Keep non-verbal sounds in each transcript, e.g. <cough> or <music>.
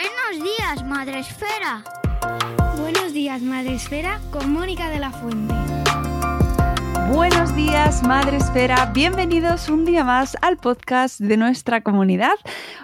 Buenos días, Madre Esfera. Buenos días, Madre Esfera, con Mónica de la Fuente. Buenos días, Madre Esfera. Bienvenidos un día más al podcast de nuestra comunidad.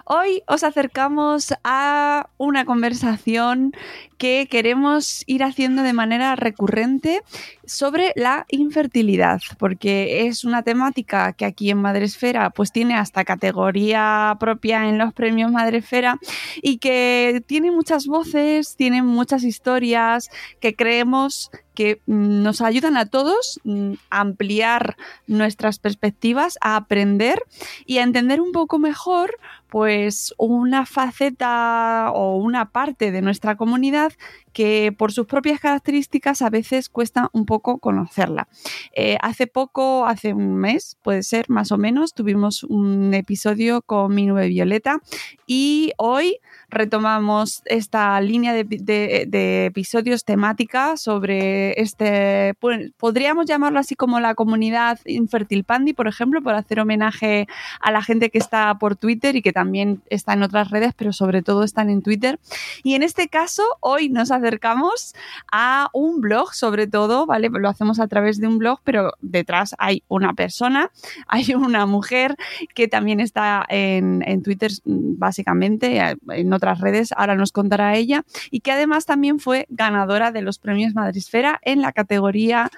Hoy os acercamos a una conversación que queremos ir haciendo de manera recurrente sobre la infertilidad, porque es una temática que aquí en Madresfera pues tiene hasta categoría propia en los premios Madresfera y que tiene muchas voces, tiene muchas historias que creemos que nos ayudan a todos mm, a ampliar nuestras perspectivas, a aprender y a entender un poco mejor pues una faceta o una parte de nuestra comunidad que por sus propias características a veces cuesta un poco conocerla. Eh, hace poco, hace un mes, puede ser más o menos, tuvimos un episodio con mi nube violeta y hoy retomamos esta línea de, episodios temática sobre este, podríamos llamarlo así como la comunidad Infertil Pandi, por ejemplo, por hacer homenaje a la gente que está por Twitter y que también está en otras redes, pero sobre todo están en Twitter. Y en este caso, hoy nos acercamos a un blog, sobre todo, ¿vale? Lo hacemos a través de un blog, pero detrás hay una persona, <laughs> hay una mujer que también está en, en Twitter, básicamente, en otras redes, ahora nos contará ella, y que además también fue ganadora de los premios Madrisfera en la categoría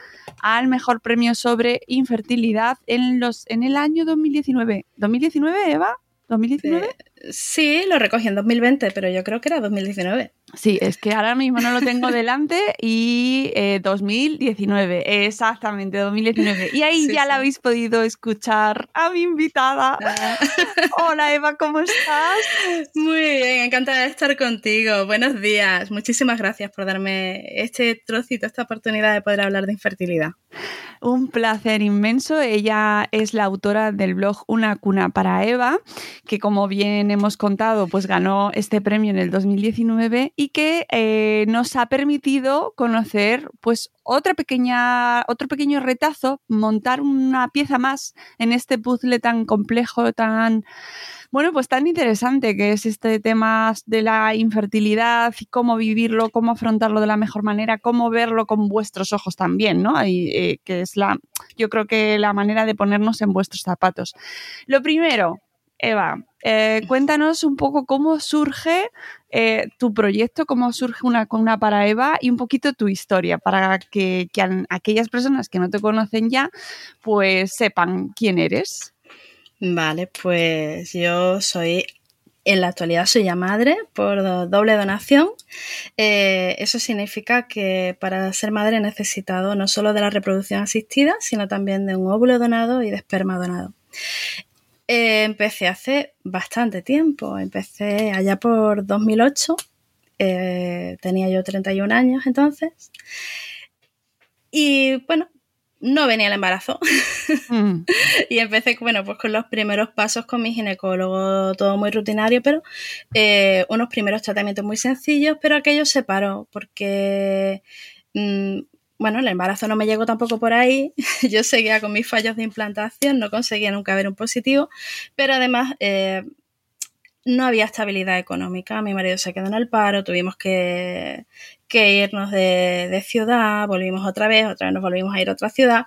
al mejor premio sobre infertilidad en, los, en el año 2019. ¿2019, Eva? ¿2019? Sí, lo recogí en 2020, pero yo creo que era 2019. Sí, es que ahora mismo no lo tengo delante y 2019, eh, exactamente, 2019. Y ahí ya la habéis podido escuchar a mi invitada. Ah. <laughs> Hola Eva, ¿cómo estás? Muy bien, encantada de estar contigo. Buenos días, muchísimas gracias por darme este trocito, esta oportunidad de poder hablar de infertilidad. Un placer inmenso. Ella es la autora del blog Una cuna para Eva, que como bien hemos contado, pues ganó este premio en el 2019 y que eh, nos ha permitido conocer pues otra pequeña, otro pequeño retazo, montar una pieza más en este puzzle tan complejo, tan bueno, pues tan interesante que es este tema de la infertilidad y cómo vivirlo, cómo afrontarlo de la mejor manera, cómo verlo con vuestros ojos también, ¿no? Y, eh, que es la, yo creo que la manera de ponernos en vuestros zapatos. Lo primero, Eva, eh, cuéntanos un poco cómo surge eh, tu proyecto, cómo surge una cuna para Eva y un poquito tu historia para que, aquellas personas que no te conocen ya pues sepan quién eres. Vale, pues yo soy en la actualidad soy ya madre por doble donación. Eh, eso significa que para ser madre he necesitado no solo de la reproducción asistida, sino también de un óvulo donado y de esperma donado. Eh, empecé hace bastante tiempo, empecé allá por 2008, eh, tenía yo 31 años entonces. Y bueno, no venía el embarazo. <laughs> Mm. y empecé, bueno, pues con los primeros pasos con mi ginecólogo, todo muy rutinario, pero eh, unos primeros tratamientos muy sencillos, pero aquello se paró porque mm, bueno, el embarazo no me llegó tampoco por ahí. <laughs> Yo seguía con mis fallos de implantación, no conseguía nunca ver un positivo, pero además eh, no había estabilidad económica. Mi marido se quedó en el paro, tuvimos que, irnos de, ciudad, volvimos otra vez, otra vez nos volvimos a ir a otra ciudad.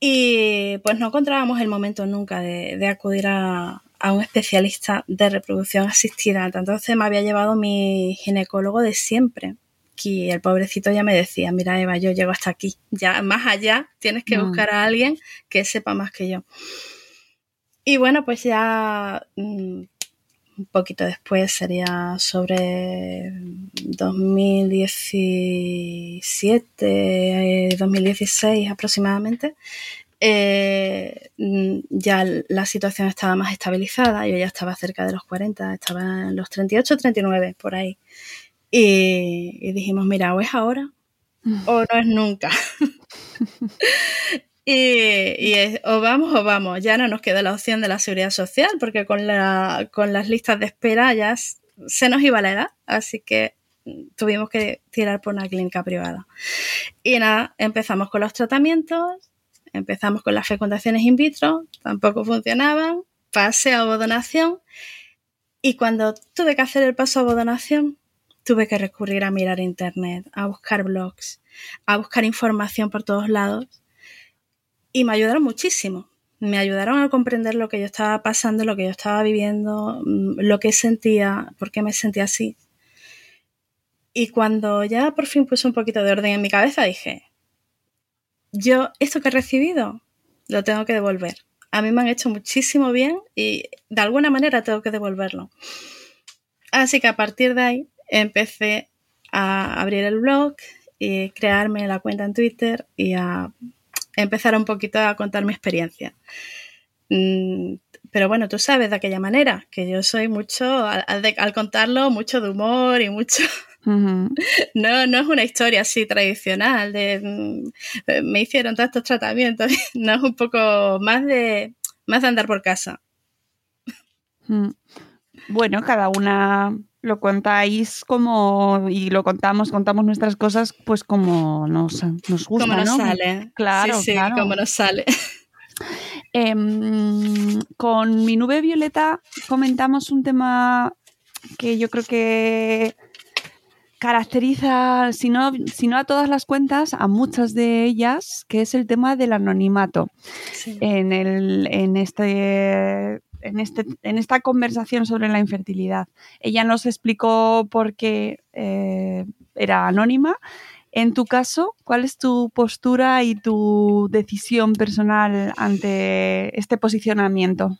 Y pues no encontrábamos el momento nunca de, acudir a, a un especialista de reproducción asistida. Entonces me había llevado mi ginecólogo de siempre y el pobrecito ya me decía, mira Eva, yo llego hasta aquí, ya más allá tienes que mm. buscar a alguien que sepa más que yo. Y bueno, pues ya mm, un poquito después, sería sobre 2017, 2016 aproximadamente, eh, mm, ya la situación estaba más estabilizada, yo ya estaba cerca de los 40, estaba en los 38, 39, por ahí. Y, dijimos, mira, o es ahora o no es nunca. <laughs> y, es, o vamos o vamos, ya no nos queda la opción de la seguridad social porque con, la, con las listas de espera ya se nos iba la edad, así que tuvimos que tirar por una clínica privada. Y nada, empezamos con los tratamientos, empezamos con las fecundaciones in vitro, tampoco funcionaban, pasé a donación Y cuando tuve que hacer el paso a donación, tuve que recurrir a mirar internet, a buscar blogs, a buscar información por todos lados. Y me ayudaron muchísimo. Me ayudaron a comprender lo que yo estaba pasando, lo que yo estaba viviendo, mm, lo que sentía, por qué me sentía así. Y cuando ya por fin puse un poquito de orden en mi cabeza, dije, yo esto que he recibido lo tengo que devolver. A mí me han hecho muchísimo bien y de alguna manera tengo que devolverlo. Así que a partir de ahí empecé a abrir el blog y crearme la cuenta en Twitter y a empezar un poquito a contar mi experiencia. Mm, pero bueno, tú sabes de aquella manera, que yo soy mucho, al, contarlo, mucho de humor y mucho... <laughs> No, no es una historia así tradicional de mm, me hicieron tantos tratamientos, <laughs> no es un poco más de más de andar por casa. Bueno, cada una lo contáis como y lo contamos, contamos nuestras cosas pues como nos, nos gusta, como nos sale. Claro, sí, sí, como nos sale. <laughs> Em, con mi nube violeta comentamos un tema que yo creo que caracteriza, si no, si no a todas las cuentas, a muchas de ellas, que es el tema del anonimato. En, el, en, este, en, este, en esta conversación sobre la infertilidad. Ella nos explicó por qué eh, era anónima. En tu caso, ¿cuál es tu postura y tu decisión personal ante este posicionamiento?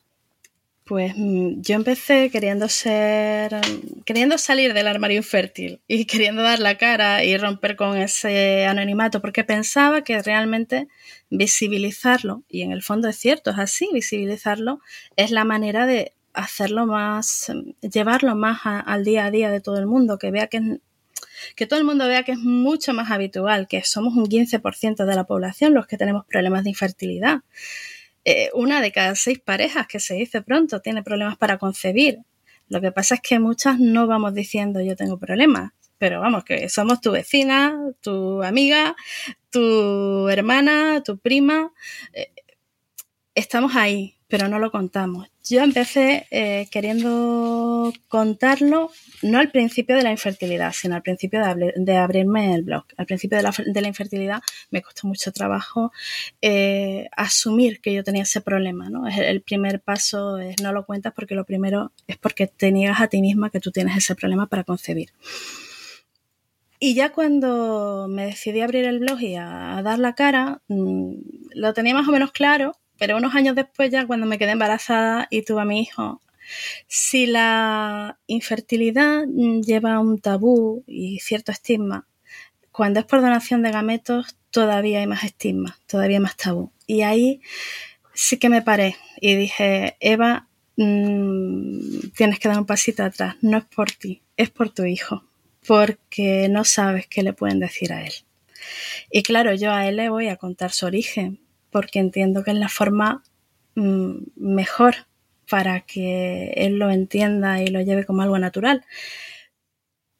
Pues mm, yo empecé queriendo ser, queriendo salir del armario infértil y <laughs> queriendo dar la cara y romper con ese anonimato porque pensaba que realmente visibilizarlo, y en el fondo es cierto, es así, visibilizarlo es la manera de hacerlo más, llevarlo más al día a día de todo el mundo, que vea que que todo el mundo vea que es mucho más habitual, que somos un 15% de la población los que tenemos problemas de infertilidad eh, una de cada seis parejas que se dice pronto tiene problemas para concebir. Lo que pasa es que muchas no vamos diciendo yo tengo problemas, pero vamos, que somos tu vecina, tu amiga, tu hermana, tu prima. Eh, estamos ahí, pero no lo contamos. Yo empecé eh, queriendo contarlo no al principio de la infertilidad, sino al principio de, abrirme el blog. Al principio de la, infertilidad me costó mucho trabajo eh, asumir que yo tenía ese problema. ¿no? El primer paso es no lo cuentas porque lo primero es porque te niegas a ti misma que tú tienes ese problema para concebir. Y ya cuando me decidí a abrir el blog y a, dar la cara, mm, lo tenía más o menos claro, pero unos años después ya cuando me quedé embarazada y tuve a mi hijo, si la infertilidad lleva un tabú y cierto estigma, cuando es por donación de gametos todavía hay más estigma, todavía más tabú. Y ahí sí que me paré y dije, Eva, mm, tienes que dar un pasito atrás, no es por ti, es por tu hijo, porque no sabes qué le pueden decir a él. Y claro, yo a él le voy a contar su origen, porque entiendo que es la forma mm, mejor para que él lo entienda y lo lleve como algo natural.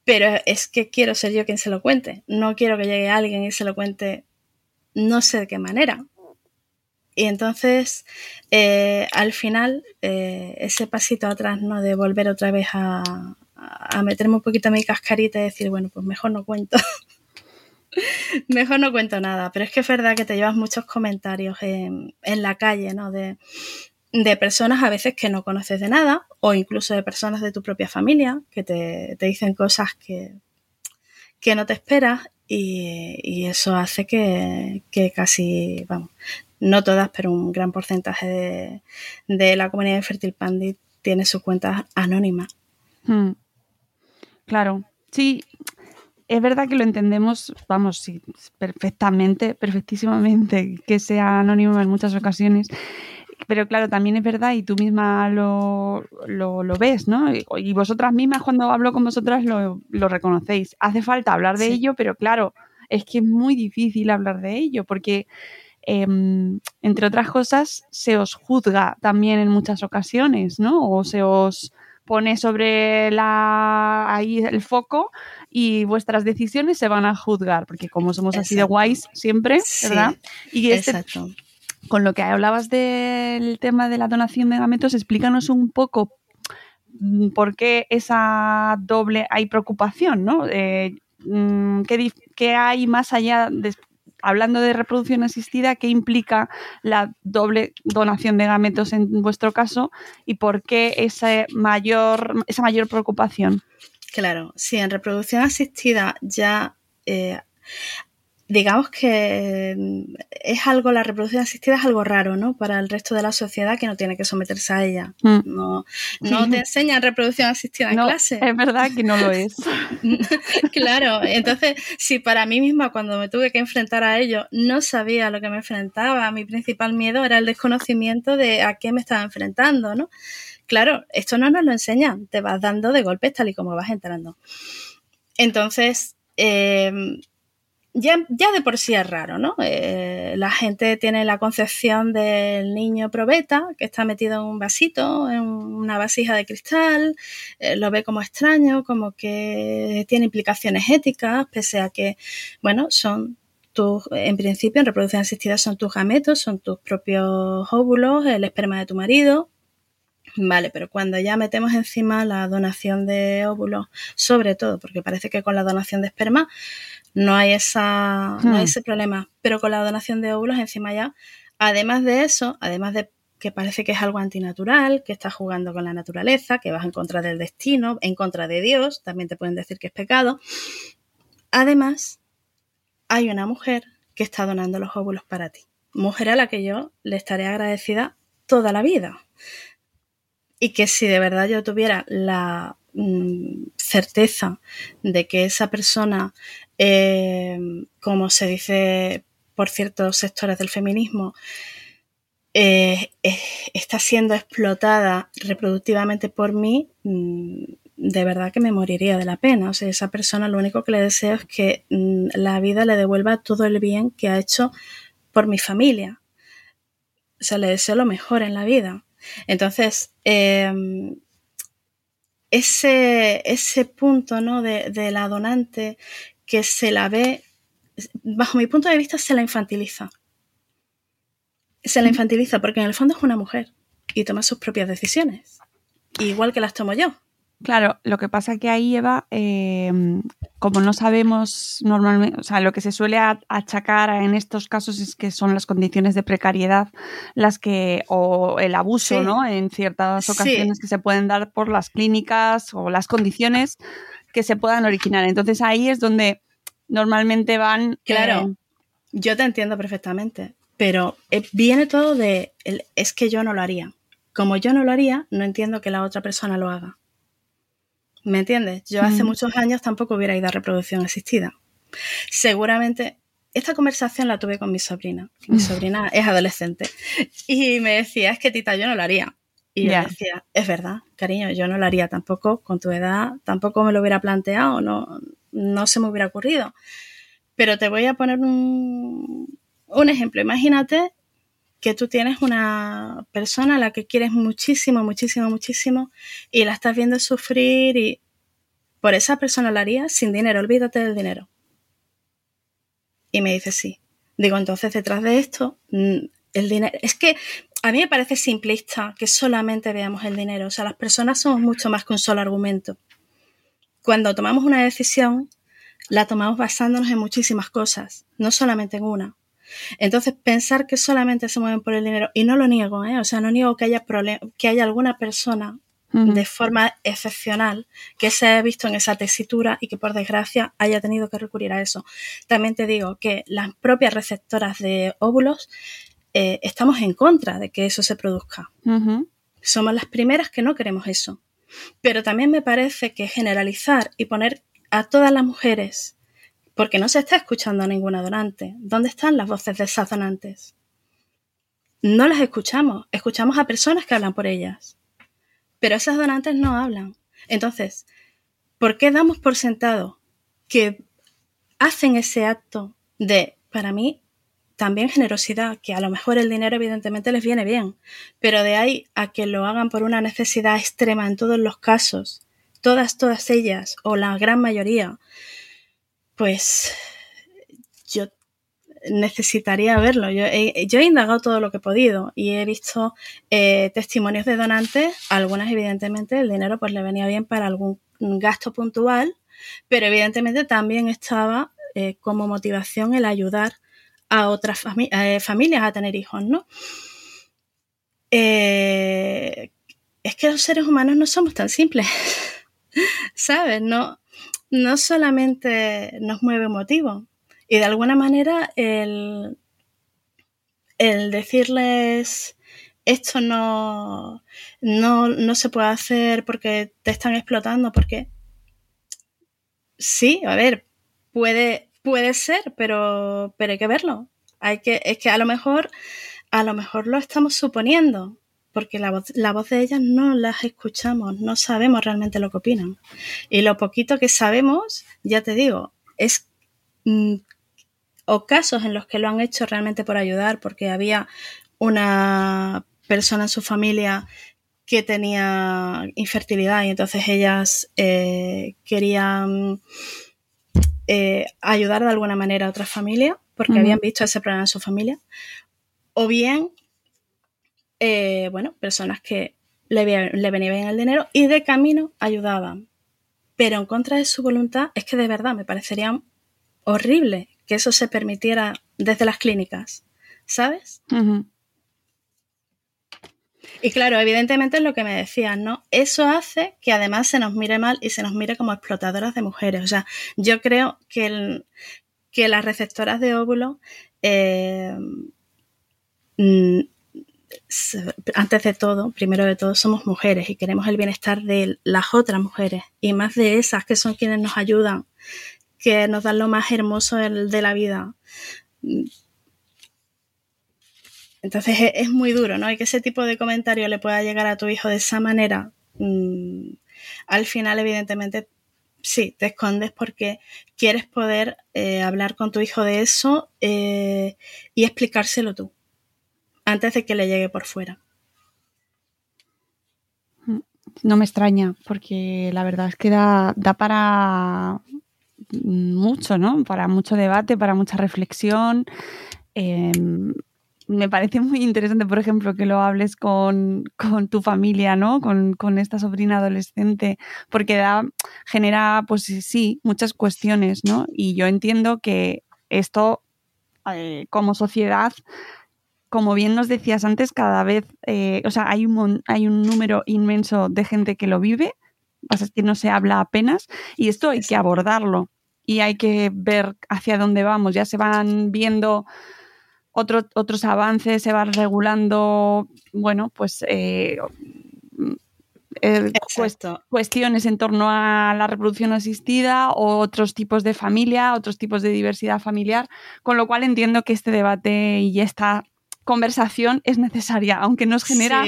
Pero es que quiero ser yo quien se lo cuente. No quiero que llegue alguien y se lo cuente no sé de qué manera. Y entonces, eh, al final, eh, ese pasito atrás, ¿no? De volver otra vez a, a meterme un poquito en mi cascarita y decir, bueno, pues mejor no cuento. <laughs> <laughs> Mejor no cuento nada, pero es que es verdad que te llevas muchos comentarios en, la calle, ¿no? De, personas a veces que no conoces de nada o incluso de personas de tu propia familia que te, dicen cosas que, que no te esperas y, eso hace que, casi, vamos, no todas, pero un gran porcentaje de, la comunidad de Fertil Pandit tiene sus cuentas anónimas. Hmm. Claro, sí, es verdad que lo entendemos, vamos, sí, perfectamente, perfectísimamente, que sea anónimo en muchas ocasiones. Pero claro, también es verdad y tú misma lo, lo, ves, ¿no? Y, vosotras mismas cuando hablo con vosotras lo, lo reconocéis. Hace falta hablar de ello, pero claro, es que es muy difícil hablar de ello porque, em, entre otras cosas, se os juzga también en muchas ocasiones, ¿no? O se os pone sobre la, ahí el foco y vuestras decisiones se van a juzgar, porque como somos así de guays siempre, ¿verdad? y este, Exacto. con lo que hablabas del tema de la donación de gametos, explícanos un poco mm, por qué esa doble hay preocupación, ¿no? Eh, mm, ¿qué, hay más allá de, hablando de reproducción asistida, qué implica la doble donación de gametos en vuestro caso y por qué esa mayor, esa mayor preocupación? Claro, si en reproducción asistida ya eh, digamos que es algo, la reproducción asistida es algo raro, ¿no? Para el resto de la sociedad que no tiene que someterse a ella. Mm. No, no te enseñan reproducción asistida en clase. Es verdad que no lo es. <laughs> <laughs> claro, entonces, si para mí misma cuando me tuve que enfrentar a ello no sabía a lo que me enfrentaba, mi principal miedo era el desconocimiento de a qué me estaba enfrentando, ¿no? Claro, esto no nos lo enseñan, te vas dando de golpes tal y como vas entrando. Entonces, eh, ya, de por sí es raro, ¿no? Eh, la gente tiene la concepción del niño probeta que está metido en un vasito, en una vasija de cristal, eh, lo ve como extraño, como que tiene implicaciones éticas, pese a que, bueno, son tus, en principio en reproducción asistida son tus gametos, son tus propios óvulos, el esperma de tu marido, Vale, pero cuando ya metemos encima la donación de óvulos, sobre todo, porque parece que con la donación de esperma no hay, esa, no hay hmm. ese problema. Pero con la donación de óvulos encima ya, además de eso, además de que parece que es algo antinatural, que estás jugando con la naturaleza, que vas en contra del destino, en contra de Dios, también te pueden decir que es pecado. Además, hay una mujer que está donando los óvulos para ti. Mujer a la que yo le estaré agradecida toda la vida. Y que si de verdad yo tuviera la mm, certeza de que esa persona eh, como se dice por ciertos sectores del feminismo, eh, está siendo explotada reproductivamente por mí, mm, de verdad que me moriría de la pena. O sea, esa persona lo único que le deseo es que mm, la vida le devuelva todo el bien que ha hecho por mi familia. O sea, le deseo lo mejor en la vida. Entonces, em, ese, ese punto ¿no? de, de, la donante que se la ve, bajo mi punto de vista, se la infantiliza. Se la infantiliza porque en el fondo es una mujer y toma sus propias decisiones, igual que las tomo yo. Claro, lo que pasa que ahí, Eva, em, como no sabemos normalmente, o sea, lo que se suele achacar en estos casos es que son las condiciones de precariedad las que, o el abuso, ¿no? En ciertas ocasiones que se pueden dar por las clínicas o las condiciones que se puedan originar. Entonces ahí es donde normalmente van. Claro, eh, yo te entiendo perfectamente, pero eh, viene todo de es que yo no lo haría. Como yo no lo haría, no entiendo que la otra persona lo haga. ¿Me entiendes? Yo hace mm. muchos años tampoco hubiera ido a reproducción asistida. Seguramente esta conversación la tuve con mi sobrina. Mi sobrina es adolescente y me decía, es que tita, yo no lo haría. Y yo decía, es verdad, cariño, yo no lo haría tampoco con tu edad, tampoco me lo hubiera planteado, no, no se me hubiera ocurrido. Pero te voy a poner un, un ejemplo. Imagínate que tú tienes una persona a la que quieres muchísimo, muchísimo, muchísimo y la estás viendo sufrir y por esa persona la harías sin dinero, olvídate del dinero. Y me dice sí. Digo, entonces detrás de esto, mm, el dinero, es que a mí me parece simplista que solamente veamos el dinero. O sea, las personas somos mucho más que un solo argumento. Cuando tomamos una decisión, la tomamos basándonos en muchísimas cosas, no solamente en una. Entonces, pensar que solamente se mueven por el dinero, y no lo niego, ¿eh? o sea, no niego que haya, que haya alguna persona de forma excepcional que se haya visto en esa tesitura y que por desgracia haya tenido que recurrir a eso. También te digo que las propias receptoras de óvulos eh, estamos en contra de que eso se produzca. Somos las primeras que no queremos eso. Pero también me parece que generalizar y poner a todas las mujeres, porque no se está escuchando a ninguna donante, ¿dónde están las voces de esas donantes? No las escuchamos, escuchamos a personas que hablan por ellas, pero esas donantes no hablan. Entonces, ¿por qué damos por sentado que hacen ese acto de, para mí, también generosidad, que a lo mejor el dinero evidentemente les viene bien, pero de ahí a que lo hagan por una necesidad extrema en todos los casos, todas, todas ellas, o la gran mayoría, pues yo necesitaría verlo. Yo he, indagado todo lo que he podido y he visto eh, testimonios de donantes. Algunas, evidentemente, el dinero pues le venía bien para algún gasto puntual, pero evidentemente también estaba eh, como motivación el ayudar a otras eh, familias a tener hijos, ¿no? es que los seres humanos no somos tan simples, <laughs> ¿sabes? No, no solamente nos mueve motivo, y de alguna manera el, el decirles esto no, no, no, se puede hacer porque te están explotando, porque sí, a ver, puede, puede ser, pero, pero hay que verlo. Hay que, es que a lo mejor, a lo mejor lo estamos suponiendo, porque la voz, la voz de ellas no las escuchamos, no sabemos realmente lo que opinan. Y lo poquito que sabemos, ya te digo, es mm, o casos en los que lo han hecho realmente por ayudar, porque había una persona en su familia que tenía infertilidad y entonces ellas eh, querían eh, ayudar de alguna manera a otra familia porque habían visto ese problema en su familia. O bien, eh, bueno, personas que le, le venía bien el dinero y de camino ayudaban. Pero en contra de su voluntad, es que de verdad me parecería horrible que eso se permitiera desde las clínicas, ¿sabes? Y claro, evidentemente es lo que me decían, ¿no? Eso hace que además se nos mire mal y se nos mire como explotadoras de mujeres. O sea, yo creo que, que las receptoras de óvulos, eh, mm, antes de todo, primero de todo, somos mujeres y queremos el bienestar de las otras mujeres y más de esas que son quienes nos ayudan que nos dan lo más hermoso de la vida. Entonces es, muy duro, ¿no? Y que ese tipo de comentario le pueda llegar a tu hijo de esa manera, mm, al final evidentemente sí, te escondes porque quieres poder eh, hablar con tu hijo de eso eh, y explicárselo tú, antes de que le llegue por fuera. No me extraña, porque la verdad es que da, da para mucho, ¿no? Para mucho debate, para mucha reflexión. Em, me parece muy interesante, por ejemplo, que lo hables con, tu familia, ¿no? Con, esta sobrina adolescente, porque da, genera, pues sí, muchas cuestiones, ¿no? Y yo entiendo que esto, eh, como sociedad, como bien nos decías antes, cada vez, eh, o sea, hay un, hay un número inmenso de gente que lo vive, pasa es que no se habla apenas, y esto hay que abordarlo y hay que ver hacia dónde vamos. Ya se van viendo otros avances, se van regulando, bueno, pues eh, eh, cuestiones en torno a la reproducción asistida o otros tipos de familia, otros tipos de diversidad familiar, con lo cual entiendo que este debate y esta conversación es necesaria, aunque nos genera,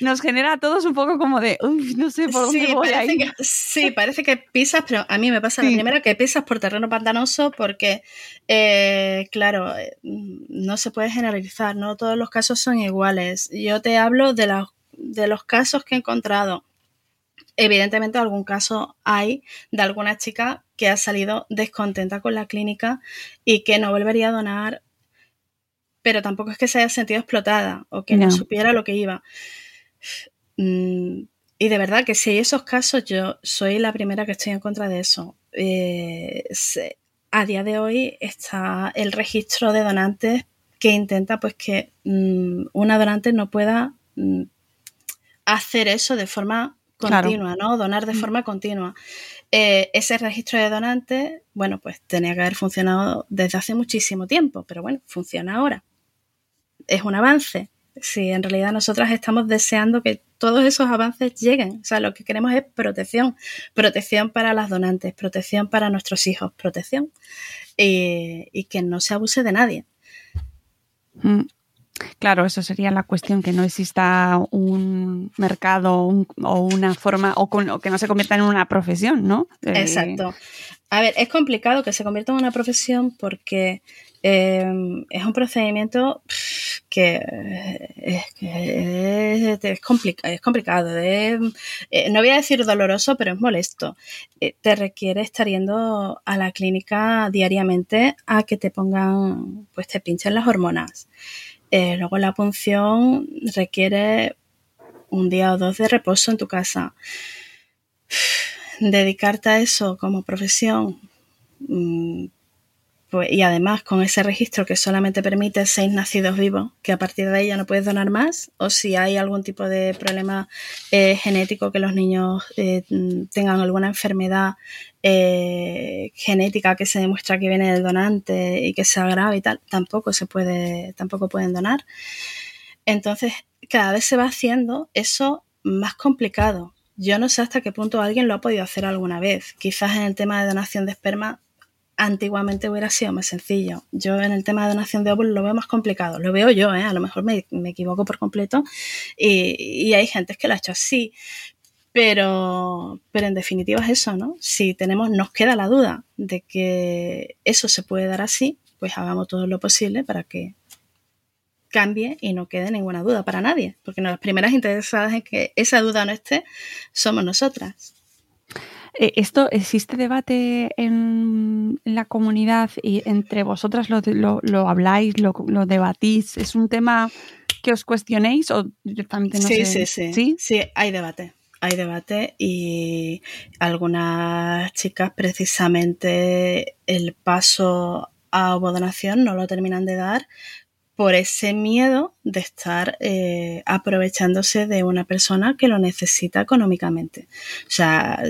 nos genera a todos un poco como de, uy, no sé por dónde voy a ir. sí, parece que pisas, pero a mí me pasa la primera que pisas por terreno pantanoso porque, eh, claro, eh, no se puede generalizar, no todos los casos son iguales. Yo te hablo de, la, de los casos que he encontrado. Evidentemente algún caso hay de alguna chica que ha salido descontenta con la clínica y que no volvería a donar pero tampoco es que se haya sentido explotada o que no, supiera lo que iba. Mm, y de verdad que si hay esos casos, yo soy la primera que estoy en contra de eso. Eh, a día de hoy está el registro de donantes que intenta pues que mm, una donante no pueda mm, hacer eso de forma continua, ¿no? Donar de forma continua. Eh, ese registro de donantes, bueno, pues tenía que haber funcionado desde hace muchísimo tiempo, pero bueno, funciona ahora es un avance. Si en realidad nosotras estamos deseando que todos esos avances lleguen. O sea, lo que queremos es protección. Protección para las donantes, protección para nuestros hijos, protección. Y, que no se abuse de nadie. Mm. Claro, eso sería la cuestión, que no exista un mercado o una forma, o, que no se convierta en una profesión, ¿no? Eh, Exacto. A ver, es complicado que se convierta en una profesión porque Em, es un procedimiento que es, es, complicado. Eh, no voy a decir doloroso, pero es molesto. Eh, te requiere estar yendo a la clínica diariamente a que te pongan, pues te pinchen las hormonas. Eh, luego la punción requiere un día o dos de reposo en tu casa. Dedicarte a eso como profesión mm, pues, y además con ese registro que solamente permite seis nacidos vivos, que a partir de ahí ya no puedes donar más, o si hay algún tipo de problema eh, genético que los niños eh, tengan alguna enfermedad eh, genética que se demuestra que viene del donante y que sea grave y tal, tampoco se puede, tampoco pueden donar. Entonces, cada vez se va haciendo eso más complicado. Yo no sé hasta qué punto alguien lo ha podido hacer alguna vez. Quizás en el tema de donación de esperma antiguamente hubiera sido más sencillo. Yo en el tema de donación de óvulos lo veo más complicado. Lo veo yo, ¿eh? a lo mejor me, equivoco por completo y, hay gente que lo ha hecho así. Pero, pero en definitiva es eso, ¿no? Si tenemos, nos queda la duda de que eso se puede dar así, pues hagamos todo lo posible para que cambie y no quede ninguna duda para nadie, porque las primeras interesadas en que esa duda no esté somos nosotras. Eh, ¿Esto existe debate en, la comunidad y entre vosotras lo, lo, habláis, lo, debatís? ¿Es un tema que os cuestionéis o directamente no sí, Sí, sí, sí. Sí, hay debate. Hay debate y algunas chicas precisamente el paso a ovodonación no lo terminan de dar por ese miedo de estar eh, aprovechándose de una persona que lo necesita económicamente. O sea,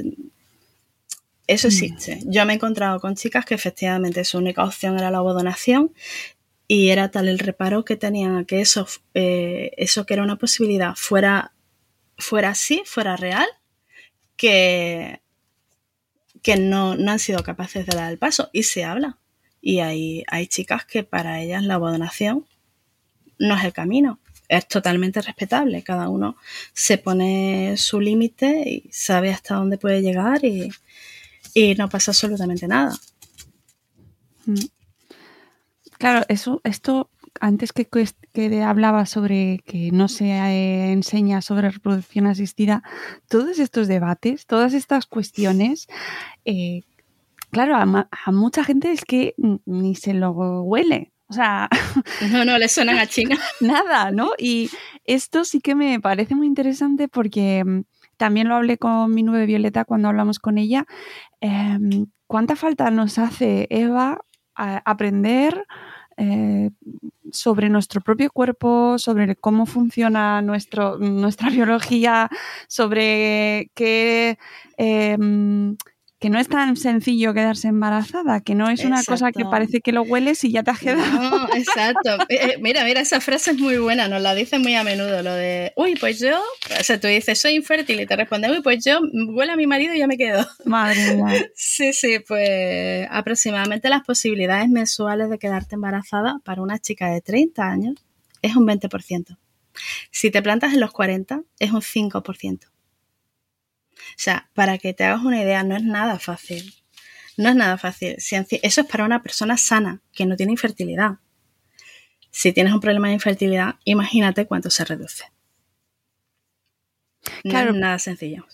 eso mm. existe. Yo me he encontrado con chicas que efectivamente su única opción era la donación y era tal el reparo que tenían a que eso, eh, eso que era una posibilidad fuera, fuera así, fuera real, que, que no, han sido capaces de dar el paso. Y se habla. Y hay, hay chicas que para ellas la donación no es el camino. Es totalmente respetable. Cada uno se pone su límite y sabe hasta dónde puede llegar y, y no pasa absolutamente nada. Mm. Claro, eso, esto antes que, que hablaba sobre que no se eh, enseña sobre reproducción asistida, todos estos debates, todas estas cuestiones, eh, claro, a, mucha gente es que ni se lo huele. O sea, <laughs> no, no, le suenan a <laughs> China. Nada, ¿no? Y esto sí que me parece muy interesante porque mm, también lo hablé con mi nube Violeta cuando hablamos con ella. Em, ¿Cuánta falta nos hace, Eva, aprender eh, sobre nuestro propio cuerpo, sobre cómo funciona nuestro, nuestra biología, sobre qué... Em, que no es tan sencillo quedarse embarazada, que no es una cosa que parece que lo hueles y ya te has quedado. No, <laughs> exacto. <laughs> Eh, eh, mira, mira, esa frase es muy buena, nos la dicen muy a menudo, lo de, uy, pues yo, o sea, tú dices, soy infértil y te responde, uy, pues yo huele a mi marido y ya me quedo. Madre mía. <laughs> Sí, sí, pues aproximadamente las posibilidades mensuales de quedarte embarazada para una chica de 30 años es un 20%. Si te plantas en los 40, es un 5%. O sea, para que te hagas una idea, no es nada fácil. No es nada fácil. Eso es para una persona sana, que no tiene infertilidad. Si tienes un problema de infertilidad, imagínate cuánto se reduce. No es nada sencillo.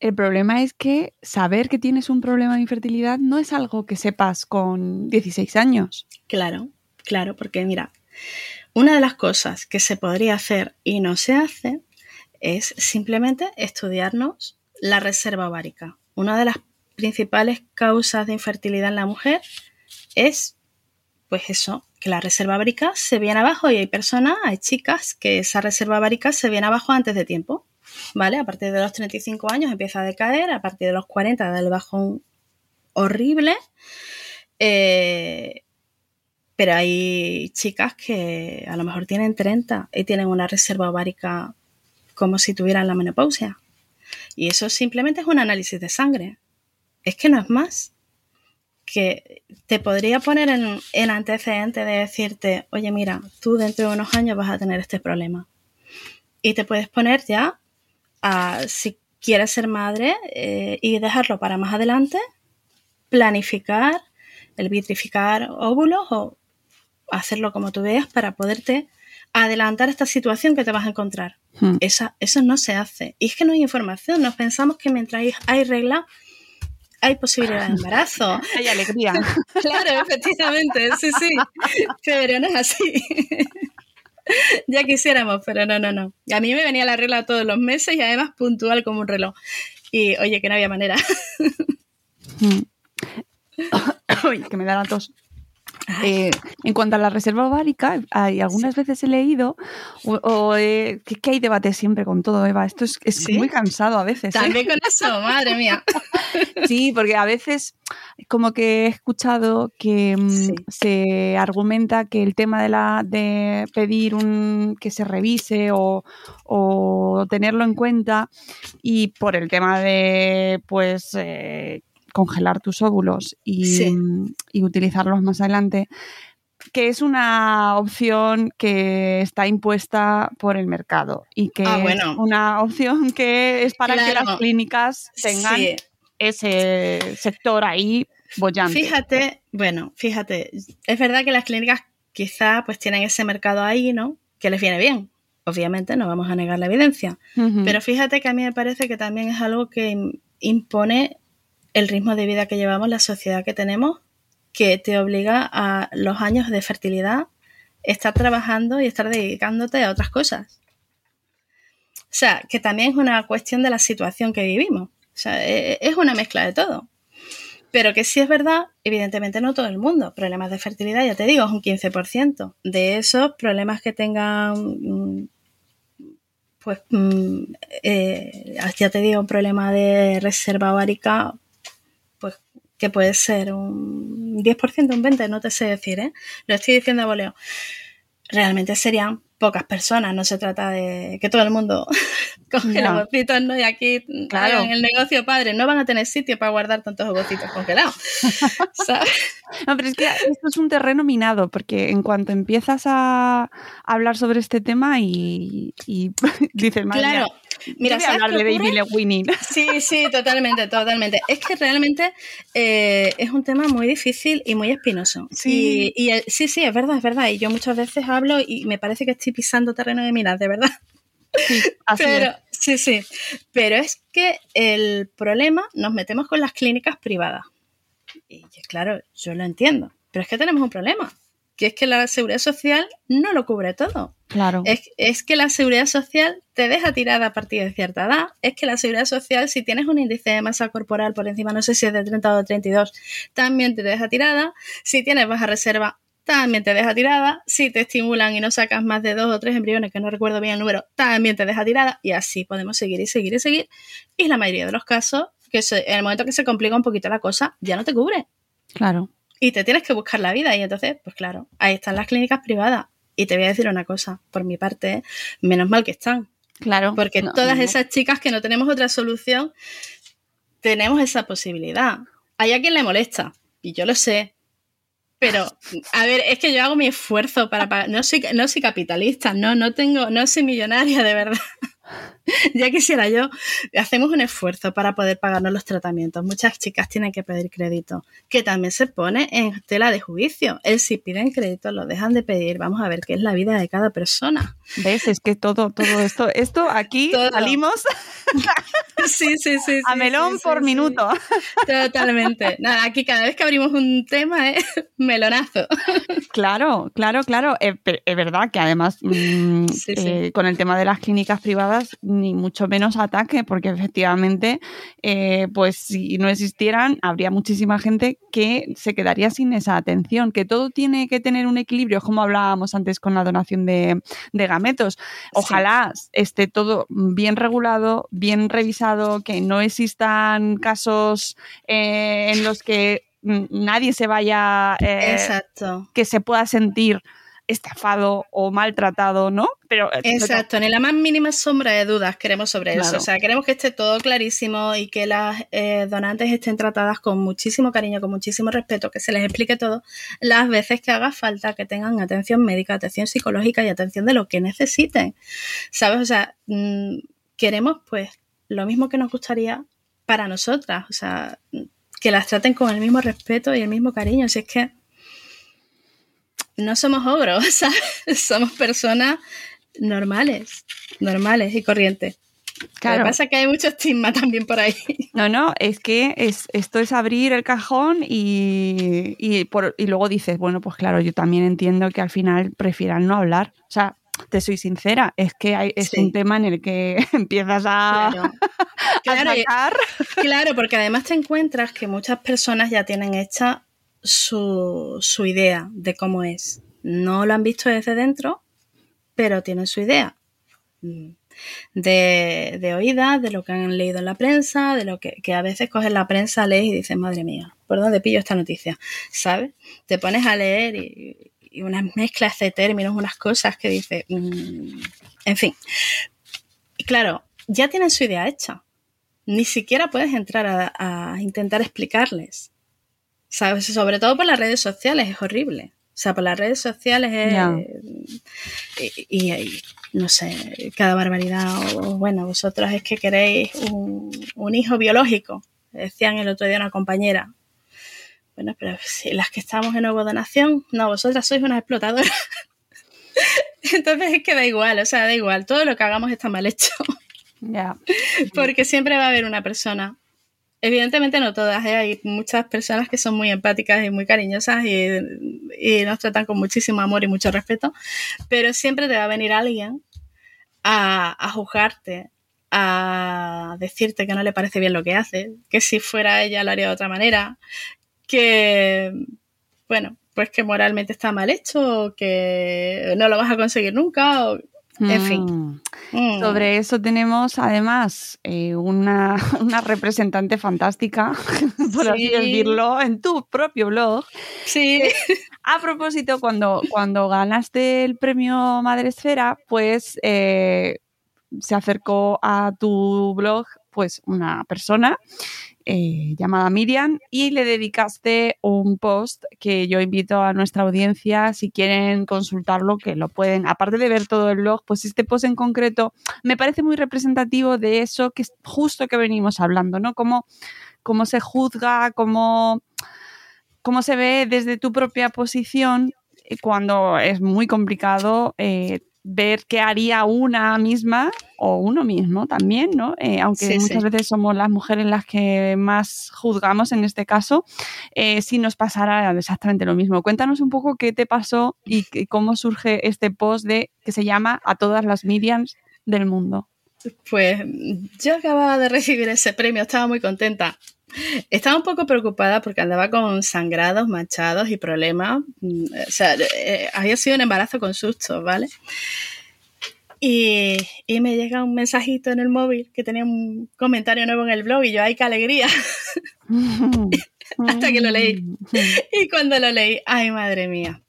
el, problema es que saber que tienes un problema de infertilidad no es algo que sepas con 16 años. Claro, claro, porque mira, una de las cosas que se podría hacer y no se hace es simplemente estudiarnos la reserva ovárica. Una de las principales causas de infertilidad en la mujer es, pues eso, que la reserva ovárica se viene abajo y hay personas, hay chicas que esa reserva ovárica se viene abajo antes de tiempo, ¿vale? A partir de los 35 años empieza a decaer, a partir de los 40 da el bajón horrible. Eh, pero hay chicas que a lo mejor tienen 30 y tienen una reserva ovárica como si tuvieran la menopausia. Y eso simplemente es un análisis de sangre. Es que no es más. Que te podría poner en, el antecedente de decirte, oye, mira, tú dentro de unos años vas a tener este problema. Y te puedes poner ya, a, si quieres ser madre eh, y dejarlo para más adelante, planificar el vitrificar óvulos o hacerlo como tú veas para poderte adelantar esta situación que te vas a encontrar. Hmm. eso no se hace. Y es que no hay información. Nos pensamos que mientras hay, regla, hay posibilidad de embarazo. <laughs> Hay alegría. <laughs> claro, efectivamente, sí, sí. Pero no es así. <laughs> ya quisiéramos, pero no, no, no. Y a mí me venía la regla todos los meses y además puntual como un reloj. Y oye, que no había manera. Hmm. <coughs> Uy, que me da la tos. Eh, en cuanto a la reserva ovárica, hay algunas veces he leído, o, eh, que, hay debate siempre con todo, Eva. Esto es, muy cansado a veces. ¿eh? También con eso, madre mía. <laughs> sí, porque a veces como que he escuchado que mm, se argumenta que el tema de la de pedir un que se revise o, o tenerlo en cuenta y por el tema de pues congelar tus óvulos y, utilizarlos más adelante, que es una opción que está impuesta por el mercado y que ah, es una opción que es para que las clínicas tengan ese sector ahí bollante. Fíjate, bueno, fíjate, es verdad que las clínicas quizá pues tienen ese mercado ahí, ¿no? Que les viene bien. Obviamente no vamos a negar la evidencia, pero fíjate que a mí me parece que también es algo que impone el ritmo de vida que llevamos, la sociedad que tenemos, que te obliga a los años de fertilidad estar trabajando y estar dedicándote a otras cosas. O sea, que también es una cuestión de la situación que vivimos. O sea, e, e, es una mezcla de todo. Pero que sí es verdad, evidentemente no todo el mundo. Problemas de fertilidad, ya te digo, es un 15%. De esos problemas que tengan, mm, pues, mm, eh, ya te digo, un problema de reserva ovárica, que puede ser un 10%, un 20%, no te sé decir, ¿eh? Lo estoy diciendo a voleo. Realmente serían pocas personas, no se trata de que todo el mundo <laughs> coge los ovocitos, ¿no? Y aquí claro. en el negocio padre, no van a tener sitio para guardar tantos ovocitos congelados. <laughs> No, pero es que esto es un terreno minado, porque en cuanto empiezas a hablar sobre este tema y, y <laughs> dices, claro. Mira, a hablar de Baby Winning. <laughs> Sí, sí, totalmente, totalmente. Es que realmente eh, es un tema muy difícil y muy espinoso. Sí. Y, sí, sí, es verdad, es verdad. Y yo muchas veces hablo y me parece que estoy pisando terreno de minas, de verdad. Sí, <laughs> así Pero, sí, sí. Pero es que el problema nos metemos con las clínicas privadas. Y claro, yo lo entiendo. Pero es que tenemos un problema que es que la seguridad social no lo cubre todo. Claro. Es, que la seguridad social te deja tirada a partir de cierta edad. Es que la seguridad social, si tienes un índice de masa corporal por encima, no sé si es de 30 o de 32, también te deja tirada. Si tienes baja reserva, también te deja tirada. Si te estimulan y no sacas más de dos o tres embriones, que no recuerdo bien el número, también te deja tirada. Y así podemos seguir y seguir y seguir. Y la mayoría de los casos, que en el momento que se complica un poquito la cosa, ya no te cubre. Claro y te tienes que buscar la vida. Y entonces, pues claro, ahí están las clínicas privadas. Y te voy a decir una cosa, por mi parte, menos mal que están. Claro. Porque todas esas chicas que no tenemos otra solución, tenemos esa posibilidad. Hay a quien le molesta, y yo lo sé. Pero, a ver, es que yo hago mi esfuerzo para pagar. No soy, no soy capitalista, no, no tengo, no soy millonaria de verdad. <laughs> ya quisiera yo, hacemos un esfuerzo para poder pagarnos los tratamientos. Muchas chicas tienen que pedir crédito, que también se pone en tela de juicio. El si piden crédito, lo dejan de pedir. Vamos a ver qué es la vida de cada persona. ¿Ves? Es que todo, todo esto, esto aquí <laughs> salimos <laughs> sí, sí, sí, a melón por minuto. Totalmente. Nada, aquí cada vez que abrimos un tema es melonazo. claro, claro, claro. Es, verdad que además mm, eh, con el tema de las clínicas privadas, ni mucho menos ataque, porque efectivamente, eh, pues si no existieran, habría muchísima gente que se quedaría sin esa atención, que todo tiene que tener un equilibrio, como hablábamos antes con la donación de, de gametos. Ojalá esté todo bien regulado, bien revisado, que no existan casos eh, en los que nadie se vaya, eh, Exacto. que se pueda sentir estafado o maltratado, ¿no? Pero eh, Exacto, ni la más mínima sombra de dudas queremos sobre eso. O sea, queremos que esté todo clarísimo y que las eh, donantes estén tratadas con muchísimo cariño, con muchísimo respeto, que se les explique todo las veces que haga falta, que tengan atención médica, atención psicológica y atención de lo que necesiten. ¿Sabes? O sea, mm, queremos pues lo mismo que nos gustaría para nosotras. O sea, que las traten con el mismo respeto y el mismo cariño. Si es que no somos ogros, <laughs> ¿sabes? Somos personas normales, normales y corrientes. Claro. Lo que pasa es que hay mucho estigma también por ahí. <laughs> No, no, es que es, esto es abrir el cajón y, y, por, y luego dices, bueno, pues claro, yo también entiendo que al final prefieran no hablar. O sea, te soy sincera, es que hay, es un tema en el que <laughs> empiezas a, claro. Claro, porque además te encuentras que muchas personas ya tienen hecha su, idea de cómo es. No lo han visto desde dentro, pero tienen su idea. Mm. De, de oídas, de lo que han leído en la prensa, de lo que, que a veces coges la prensa, lees y dices, madre mía, ¿por dónde pillo esta noticia? ¿Sabes? Te pones a leer y, y unas mezclas de términos, unas cosas que dice, mm, en fin. claro, ya tienen su idea hecha. Ni siquiera puedes entrar a, intentar explicarles. ¿Sabes? Sobre todo por las redes sociales, es horrible. O sea, por las redes sociales es... Y, no sé, cada barbaridad. O, bueno, vosotros es que queréis un, un hijo biológico. Decían el otro día una compañera. Bueno, pero si las que estamos en nuevo donación, no, vosotras sois unas explotadoras. <laughs> Entonces es que da igual, o sea, da igual, todo lo que hagamos está mal hecho. Ya. <laughs> Porque siempre va a haber una persona. Evidentemente no todas, ¿eh? hay muchas personas que son muy empáticas y muy cariñosas y, nos tratan con muchísimo amor y mucho respeto, pero siempre te va a venir alguien a, a juzgarte, a decirte que no le parece bien lo que hace, que si fuera ella lo haría de otra manera, que, bueno, pues que moralmente está mal hecho, que no lo vas a conseguir nunca, o, en fin. Mm. Sobre eso tenemos además eh, una, <laughs> representante fantástica, <laughs> por así decirlo, en tu propio blog. Sí. a propósito, cuando, cuando ganaste el premio Madre Esfera, pues eh, se acercó a tu blog pues una persona eh, llamada Miriam y le dedicaste un post que yo invito a nuestra audiencia, si quieren consultarlo, que lo pueden, aparte de ver todo el blog, pues este post en concreto me parece muy representativo de eso que es justo que venimos hablando, ¿no? Cómo, cómo se juzga, cómo, cómo se ve desde tu propia posición eh, cuando es muy complicado eh, ver qué haría una misma o uno mismo también, ¿no? Eh, aunque muchas veces somos las mujeres las que más juzgamos en este caso, eh, si nos pasara exactamente lo mismo. Cuéntanos un poco qué te pasó y, cómo surge este post de que se llama A todas las Miriams del mundo. Pues yo acababa de recibir ese premio, estaba muy contenta. Estaba un poco preocupada porque andaba con sangrados, manchados y problemas. Mm, o sea, eh, había sido un embarazo con susto, ¿vale? Y, me llega un mensajito en el móvil que tenía un comentario nuevo en el blog y yo, ¡ay, qué alegría! <laughs> <laughs> Hasta que lo leí. Y cuando lo leí, ¡ay, madre mía!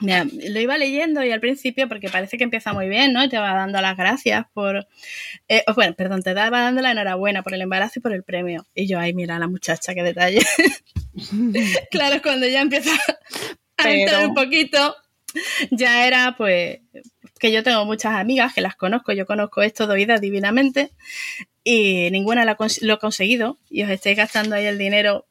Lo iba leyendo y al principio, porque parece que empieza muy bien, ¿no? Y te va dando las gracias por. Eh, bueno, perdón, te va dando la enhorabuena por el embarazo y por el premio. Y yo, ay, mira la muchacha, qué detalle. <laughs> claro, cuando ya empieza a entrar un poquito, ya era pues que yo tengo muchas amigas que las conozco, yo conozco esto de oídas divinamente y ninguna lo ha conseguido y os estáis gastando ahí el dinero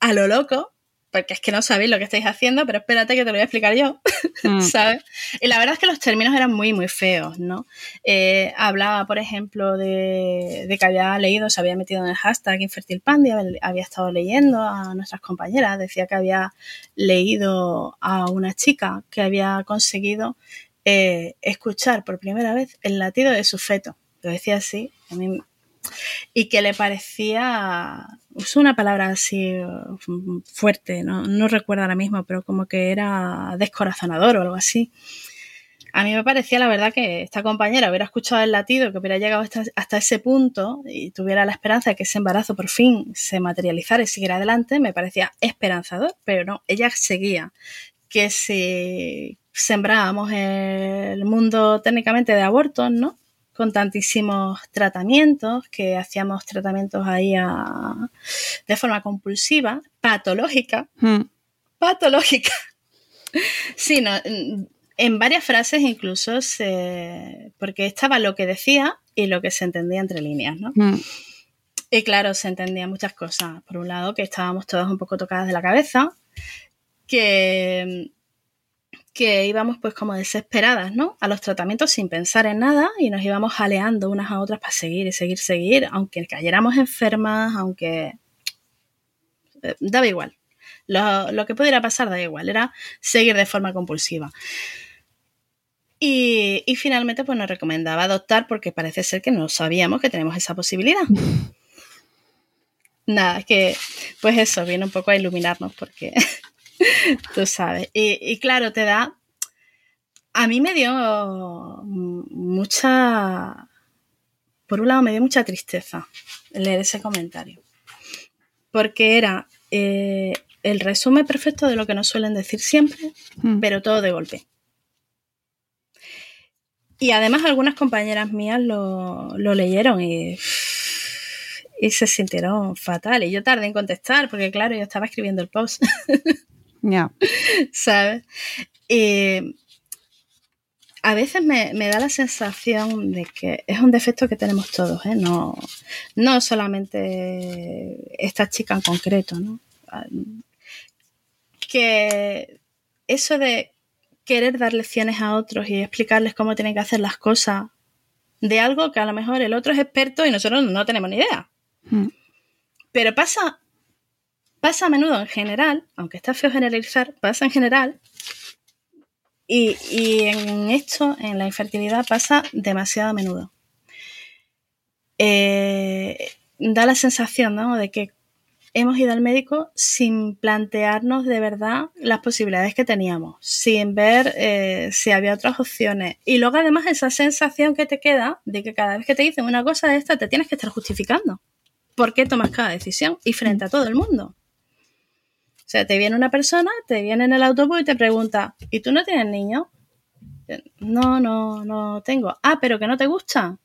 a lo loco porque es que no sabéis lo que estáis haciendo, pero espérate que te lo voy a explicar yo, <laughs> mm. ¿sabes? Y la verdad es que los términos eran muy, muy feos, ¿no? Eh, hablaba, por ejemplo, de, que había leído, se había metido en el hashtag Infertilpandia, había estado leyendo a nuestras compañeras, decía que había leído a una chica que había conseguido eh, escuchar por primera vez el latido de su feto. Lo decía así, a mí y que le parecía, usó una palabra así fuerte, no, no recuerdo ahora mismo, pero como que era descorazonador o algo así. A mí me parecía la verdad que esta compañera hubiera escuchado el latido, que hubiera llegado hasta, ese punto y tuviera la esperanza de que ese embarazo por fin se materializara y siguiera adelante, me parecía esperanzador, pero no, ella seguía que si sembrábamos el mundo técnicamente de abortos, ¿no? Con tantísimos tratamientos, que hacíamos tratamientos ahí de forma compulsiva, patológica, hmm. patológica. Sí, no, en varias frases incluso, porque estaba lo que decía y lo que se entendía entre líneas, ¿no? Hmm. Y claro, se entendían muchas cosas. Por un lado, que estábamos todas un poco tocadas de la cabeza, que que íbamos pues como desesperadas, ¿no? A los tratamientos sin pensar en nada y nos íbamos jaleando unas a otras para seguir y seguir, seguir, aunque cayéramos enfermas, aunque... Eh, daba igual. Lo, lo que pudiera pasar daba igual, era seguir de forma compulsiva. Y, y, finalmente pues nos recomendaba adoptar porque parece ser que no sabíamos que tenemos esa posibilidad. <laughs> Nada, que pues eso viene un poco a iluminarnos porque <laughs> <laughs> tú sabes. Y, y, claro, te da... A mí me dio mucha... Por un lado me dio mucha tristeza leer ese comentario. Porque era eh, el resumen perfecto de lo que nos suelen decir siempre, mm. pero todo de golpe. Y además algunas compañeras mías lo, lo leyeron y, y, se sintieron fatal. Y yo tardé en contestar porque, claro, yo estaba escribiendo el post. <laughs> Ya. <laughs> ¿Sabes? Y a veces me, me, da la sensación de que es un defecto que tenemos todos, ¿eh? no, no solamente esta chica en concreto, ¿no? Que eso de querer dar lecciones a otros y explicarles cómo tienen que hacer las cosas de algo que a lo mejor el otro es experto y nosotros no tenemos ni idea. Mm. Pero pasa, pasa a menudo en general, aunque está feo generalizar, pasa en general. Y, en esto, en la infertilidad, pasa demasiado a menudo. Eh, da la sensación ¿no? de que hemos ido al médico sin plantearnos de verdad las posibilidades que teníamos, sin ver eh, si había otras opciones. Y luego además esa sensación que te queda de que cada vez que te dicen una cosa de esta te tienes que estar justificando. ¿Por qué tomas cada decisión? Y frente a todo el mundo. Sea, te viene una persona, te viene en el autobús y te pregunta, ¿y tú no tienes niños? No, no, no tengo. Ah, pero que no te gusta.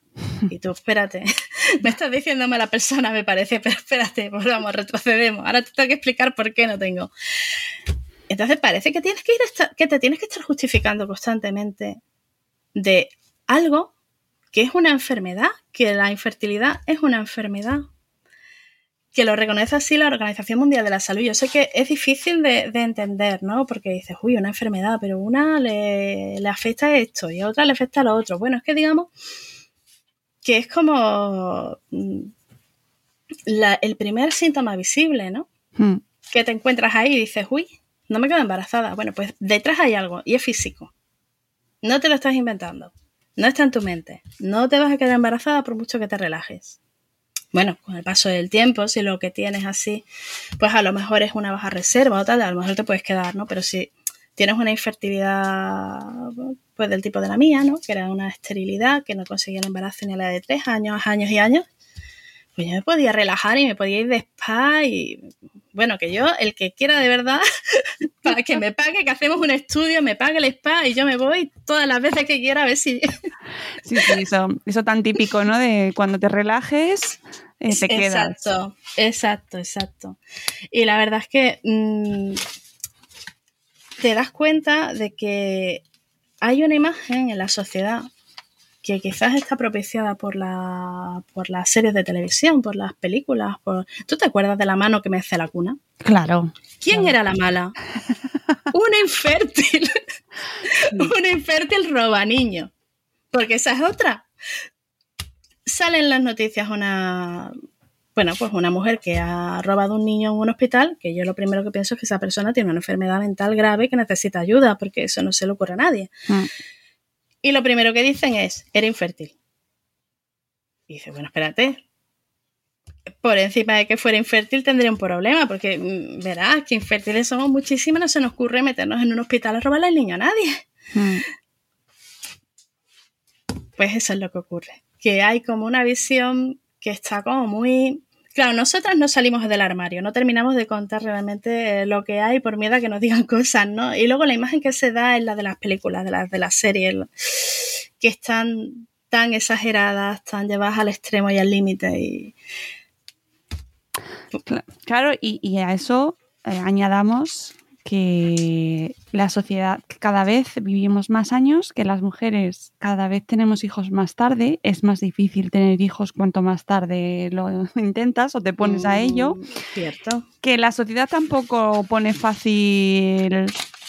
Y tú, espérate, <laughs> me estás diciendo mala persona, me parece, pero espérate, pues vamos, retrocedemos. Ahora te tengo que explicar por qué no tengo. Entonces parece que tienes que ir que te tienes que estar justificando constantemente de algo que es una enfermedad, que la infertilidad es una enfermedad. Que lo reconoce así la Organización Mundial de la Salud. Yo sé que es difícil de, de entender, ¿no? Porque dices, uy, una enfermedad, pero una le, le afecta esto y a otra le afecta a lo otro. Bueno, es que digamos que es como mm, la, el primer síntoma visible, ¿no? Hmm. Que te encuentras ahí y dices, uy, no me quedo embarazada. Bueno, pues detrás hay algo y es físico. No te lo estás inventando. No está en tu mente. No te vas a quedar embarazada por mucho que te relajes. Bueno, con el paso del tiempo, si lo que tienes así, pues a lo mejor es una baja reserva o tal, a lo mejor te puedes quedar, ¿no? Pero si tienes una infertilidad pues del tipo de la mía, ¿no? Que era una esterilidad, que no conseguía el embarazo ni a la de tres años, años y años, pues yo me podía relajar y me podía ir de spa y bueno, que yo, el que quiera de verdad, <laughs> para que me pague, que hacemos un estudio, me pague el spa y yo me voy todas las veces que quiera a ver si... <laughs> Sí, sí, eso, eso tan típico, ¿no? De cuando te relajes, eh, te quedas. Exacto, exacto, exacto. Y la verdad es que mmm, te das cuenta de que hay una imagen en la sociedad que quizás está propiciada por, la, por las series de televisión, por las películas. Por... ¿Tú te acuerdas de la mano que me hace la cuna? Claro. ¿Quién era la mala? <laughs> una infértil. <laughs> una infértil roba niño. Porque esa es otra. Sale en las noticias una, bueno, pues una mujer que ha robado un niño en un hospital, que yo lo primero que pienso es que esa persona tiene una enfermedad mental grave que necesita ayuda, porque eso no se le ocurre a nadie. Mm. Y lo primero que dicen es, era infértil. Y dice, bueno, espérate. Por encima de que fuera infértil tendría un problema, porque mm, verás que infértiles somos muchísimas, no se nos ocurre meternos en un hospital a robarle al niño a nadie. Mm. Pues eso es lo que ocurre, que hay como una visión que está como muy Claro, nosotras no salimos del armario, no terminamos de contar realmente lo que hay por miedo a que nos digan <laughs> cosas, ¿no? Y luego la imagen que se da es la de las películas, de las de las series, que están tan exageradas, tan llevadas al extremo y al límite. Y... Claro, y, y a eso eh, añadamos que la sociedad cada vez vivimos más años, que las mujeres cada vez tenemos hijos más tarde, es más difícil tener hijos cuanto más tarde lo <laughs> intentas o te pones a ello. Mm, cierto. Que la sociedad tampoco pone fácil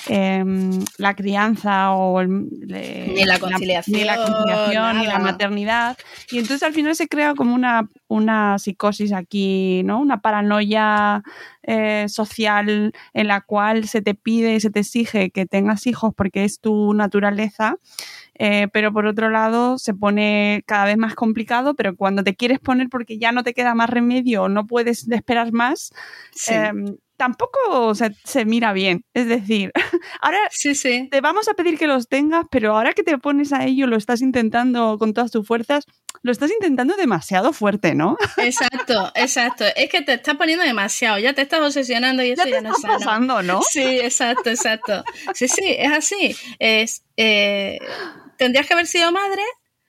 em, la crianza o ni la conciliación, ni la, conciliación ni la maternidad. Y entonces al final se crea como una, una psicosis aquí, ¿no? Una paranoia eh, social en la cual se te pide y se te exige que tengas hijos porque es tu naturaleza. Eh, pero por otro lado se pone cada vez más complicado, pero cuando te quieres poner porque ya no te queda más remedio no puedes esperar más, em, tampoco se, mira bien. Es decir, <laughs> ahora te vamos a pedir que los tengas, pero ahora que te pones a ello, lo estás intentando con todas tus fuerzas, lo estás intentando demasiado fuerte, ¿no? <laughs> Exacto, exacto. Es que te estás poniendo demasiado, ya te estás obsesionando y eso ya, no está pasando, ¿no? Sí, exacto, exacto. Sí, sí, es así. Es, eh, tendrías que haber sido madre.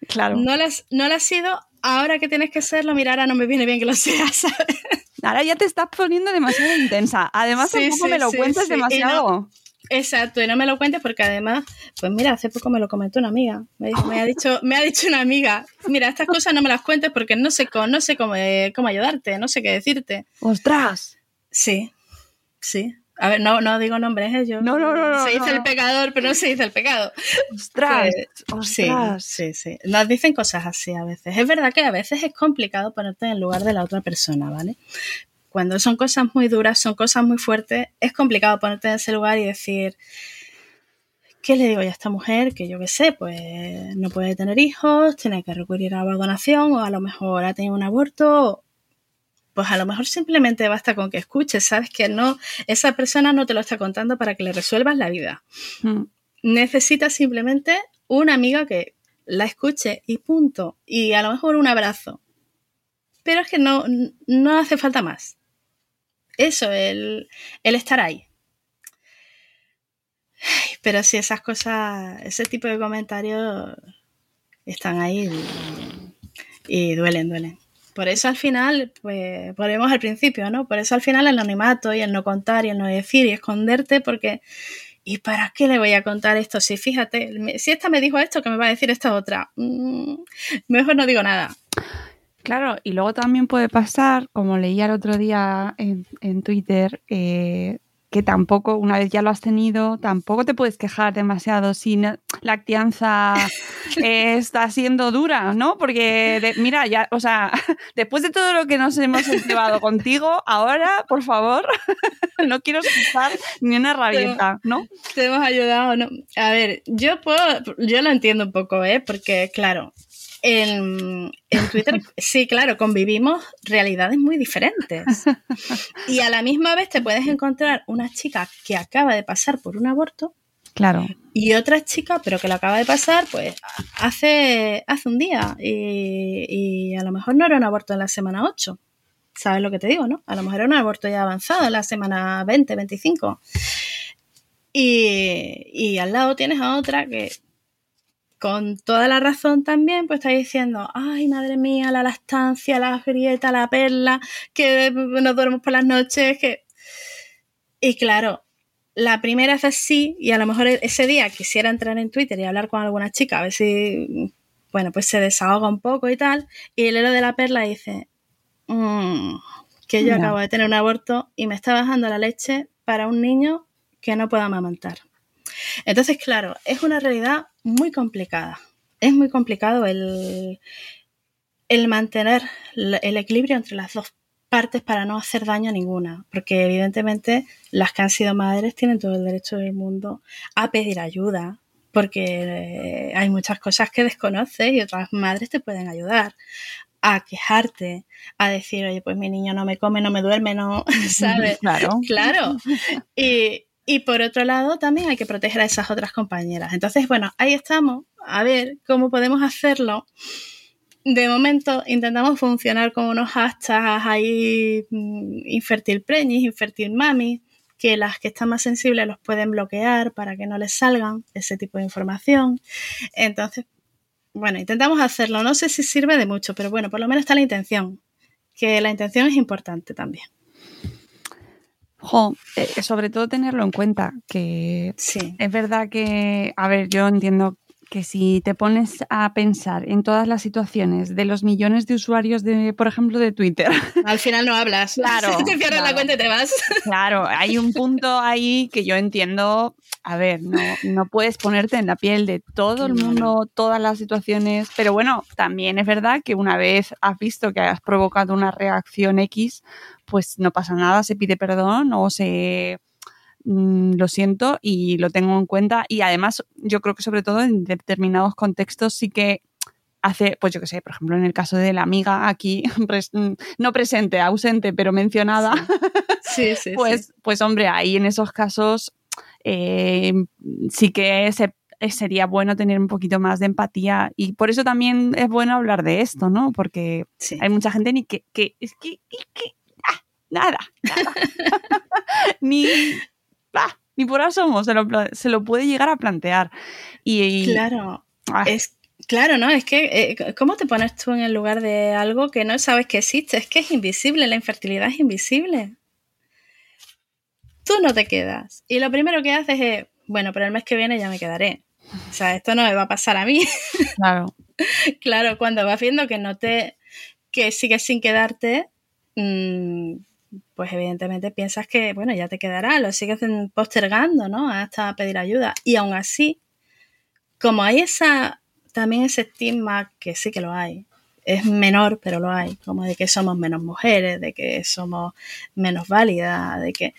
Claro. No las, no lo has sido. Ahora que tienes que serlo, mira, ahora no me viene bien que lo <laughs> seas, ¿sabes? Ahora ya te estás poniendo demasiado intensa. Además, tampoco me lo cuentes demasiado. exacto, y no me lo cuentes porque además, pues mira, hace poco me lo comentó una amiga. Me, ha, dicho, me ha dicho una amiga, mira, estas cosas no me las cuentes porque no sé, no sé cómo, eh, cómo ayudarte, no sé qué decirte. ¡Ostras! Sí, sí. A ver, no, no digo nombres, ¿eh? yo. No, no, no. Se dice el pecador, pero no se dice el pecado. ¡Ostras! Sí, sí, sí. Nos dicen cosas así a veces. Es verdad que a veces es complicado ponerte en el lugar de la otra persona, ¿vale? Cuando son cosas muy duras, son cosas muy fuertes, es complicado ponerte en ese lugar y decir. ¿Qué le digo yo a esta mujer? Que yo qué sé, pues no puede tener hijos, tiene que recurrir a la donación, o a lo mejor ha tenido un aborto, pues a lo mejor simplemente basta con que escuches, sabes que no, esa persona no te lo está contando para que le resuelvas la vida. Mm. Necesitas simplemente una amiga que la escuche y punto. Y a lo mejor un abrazo. Pero es que no, no hace falta más. Eso, el, el estar ahí. Pero si esas cosas, ese tipo de comentarios están ahí y duelen, duelen. Por eso al final, pues volvemos al principio, ¿no? Por eso al final el anonimato y el no contar y el no decir y esconderte porque ¿y para qué le voy a contar esto? Si fíjate, si esta me dijo esto, que me va a decir esta otra? Mm, mejor no digo nada. Claro, y luego también puede pasar, como leía el otro día en, en Twitter, eh, que tampoco, una vez ya lo has tenido, tampoco te puedes quejar demasiado si la crianza <laughs> está siendo dura, ¿no? Porque, mira, ya, o sea, <laughs> después de todo lo que nos hemos llevado contigo, ahora, por favor, <laughs> no quiero escuchar ni una rabieta, ¿no? Te hemos ayudado, ¿no? A ver, yo puedo, yo lo entiendo un poco, ¿eh? Porque, claro, en, Twitter, sí, claro, convivimos realidades muy diferentes. Y a la misma vez te puedes encontrar una chica que acaba de pasar por un aborto. Claro. Y otra chica, pero que lo acaba de pasar, pues, hace, hace un día. Y, y a lo mejor no era un aborto en la semana 8. ¿Sabes lo que te digo, no? A lo mejor era un aborto ya avanzado en la semana 20, 25. Y, y al lado tienes a otra que con toda la razón también, pues está diciendo, ay, madre mía, la lactancia, la grieta, la perla, que nos duermos por las noches, que... Y claro, la primera es así, y a lo mejor ese día quisiera entrar en Twitter y hablar con alguna chica, a ver si, bueno, pues se desahoga un poco y tal, y el héroe de la perla dice, mm, que yo acabo de tener un aborto y me está bajando la leche para un niño que no pueda amamantar. Entonces, claro, es una realidad muy complicada. Es muy complicado el, el mantener el equilibrio entre las dos partes para no hacer daño a ninguna, porque evidentemente las que han sido madres tienen todo el derecho del mundo a pedir ayuda, porque eh, hay muchas cosas que desconoces y otras madres te pueden ayudar a quejarte, a decir, oye, pues mi niño no me come, no me duerme, no, <laughs> ¿sabes? Claro. Claro. Y, y por otro lado, también hay que proteger a esas otras compañeras. Entonces, bueno, ahí estamos. A ver cómo podemos hacerlo. De momento intentamos funcionar con unos hashtags ahí mm, infertil preñis, infertil mami, que las que están más sensibles los pueden bloquear para que no les salgan ese tipo de información. Entonces, bueno, intentamos hacerlo. No sé si sirve de mucho, pero bueno, por lo menos está la intención, que la intención es importante también. Jo, eh, sobre todo tenerlo en cuenta, que es verdad que, a ver, yo entiendo que si te pones a pensar en todas las situaciones de los millones de usuarios de, por ejemplo, de Twitter. <laughs> Al final no hablas. Claro. <laughs> te cierras la cuenta y te vas. <laughs> Claro, hay un punto ahí que yo entiendo. A ver, no, no puedes ponerte en la piel de todo el mundo, todas las situaciones. Pero bueno, también es verdad que una vez has visto que has provocado una reacción X, pues no pasa nada, se pide perdón o se Mm, lo siento y lo tengo en cuenta. Y además, yo creo que sobre todo en determinados contextos sí que hace, pues yo que sé, por ejemplo, en el caso de la amiga aquí, <laughs> mm, no presente, ausente, pero mencionada, sí. <laughs> Sí, pues, pues hombre, ahí en esos casos eh, sí que sería bueno tener un poquito más de empatía y por eso también es bueno hablar de esto, ¿no? Porque hay mucha gente ni que, que es que, nada, nada. <laughs> ni, ni por asomo se lo, se lo puede llegar a plantear. Y, claro, ah. es, claro, ¿no? Es que, eh, ¿cómo te pones tú en el lugar de algo que no sabes que existe? Es que es invisible, la infertilidad es invisible. Tú no te quedas. Y lo primero que haces es, bueno, pero el mes que viene ya me quedaré. O sea, esto no me va a pasar a mí. <laughs> Claro. claro, cuando vas viendo que no te, que sigues sin quedarte, mmm, pues evidentemente piensas que, bueno, ya te quedará, lo sigues postergando, ¿no? Hasta pedir ayuda. Y aún así, como hay esa, también ese estigma, que sí que lo hay, es menor, pero lo hay, como de que somos menos mujeres, de que somos menos válidas, de que...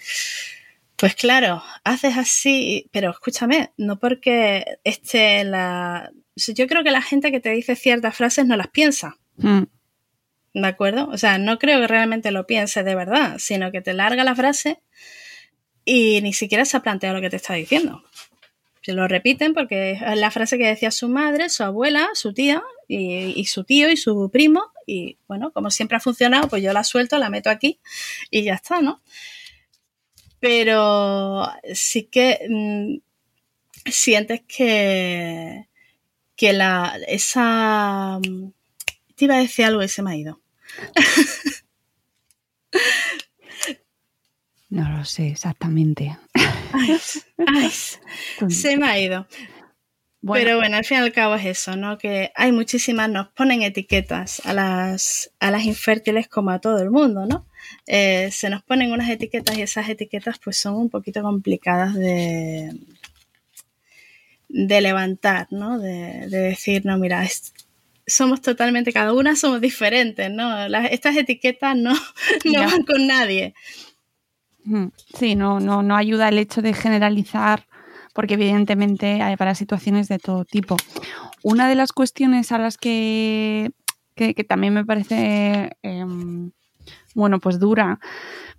Pues claro, haces así, pero escúchame, no porque esté la... Yo creo que la gente que te dice ciertas frases no las piensa. Mm. ¿De acuerdo? O sea, no creo que realmente lo pienses de verdad, sino que te larga la frase y ni siquiera se ha planteado lo que te está diciendo. Se lo repiten porque es la frase que decía su madre, su abuela, su tía y, su tío y su primo. Y bueno, como siempre ha funcionado, pues yo la suelto, la meto aquí y ya está, ¿no? Pero sí que mm, sientes que, que la, esa... Te iba a decir algo y se me ha ido. <laughs> No lo sé exactamente. se me ha ido. Pero bueno, al fin y al cabo es eso, ¿no? Que hay muchísimas, nos ponen etiquetas a las, a las infértiles como a todo el mundo, ¿no? Eh, se nos ponen unas etiquetas y esas etiquetas pues son un poquito complicadas de, de levantar, ¿no? De, de decir, no, mira, somos totalmente, cada una somos diferentes, ¿no? estas etiquetas no, <laughs> no van con nadie. Sí, no, no, no ayuda el hecho de generalizar, porque evidentemente hay para situaciones de todo tipo. Una de las cuestiones a las que, que, también me parece, em, bueno, pues dura,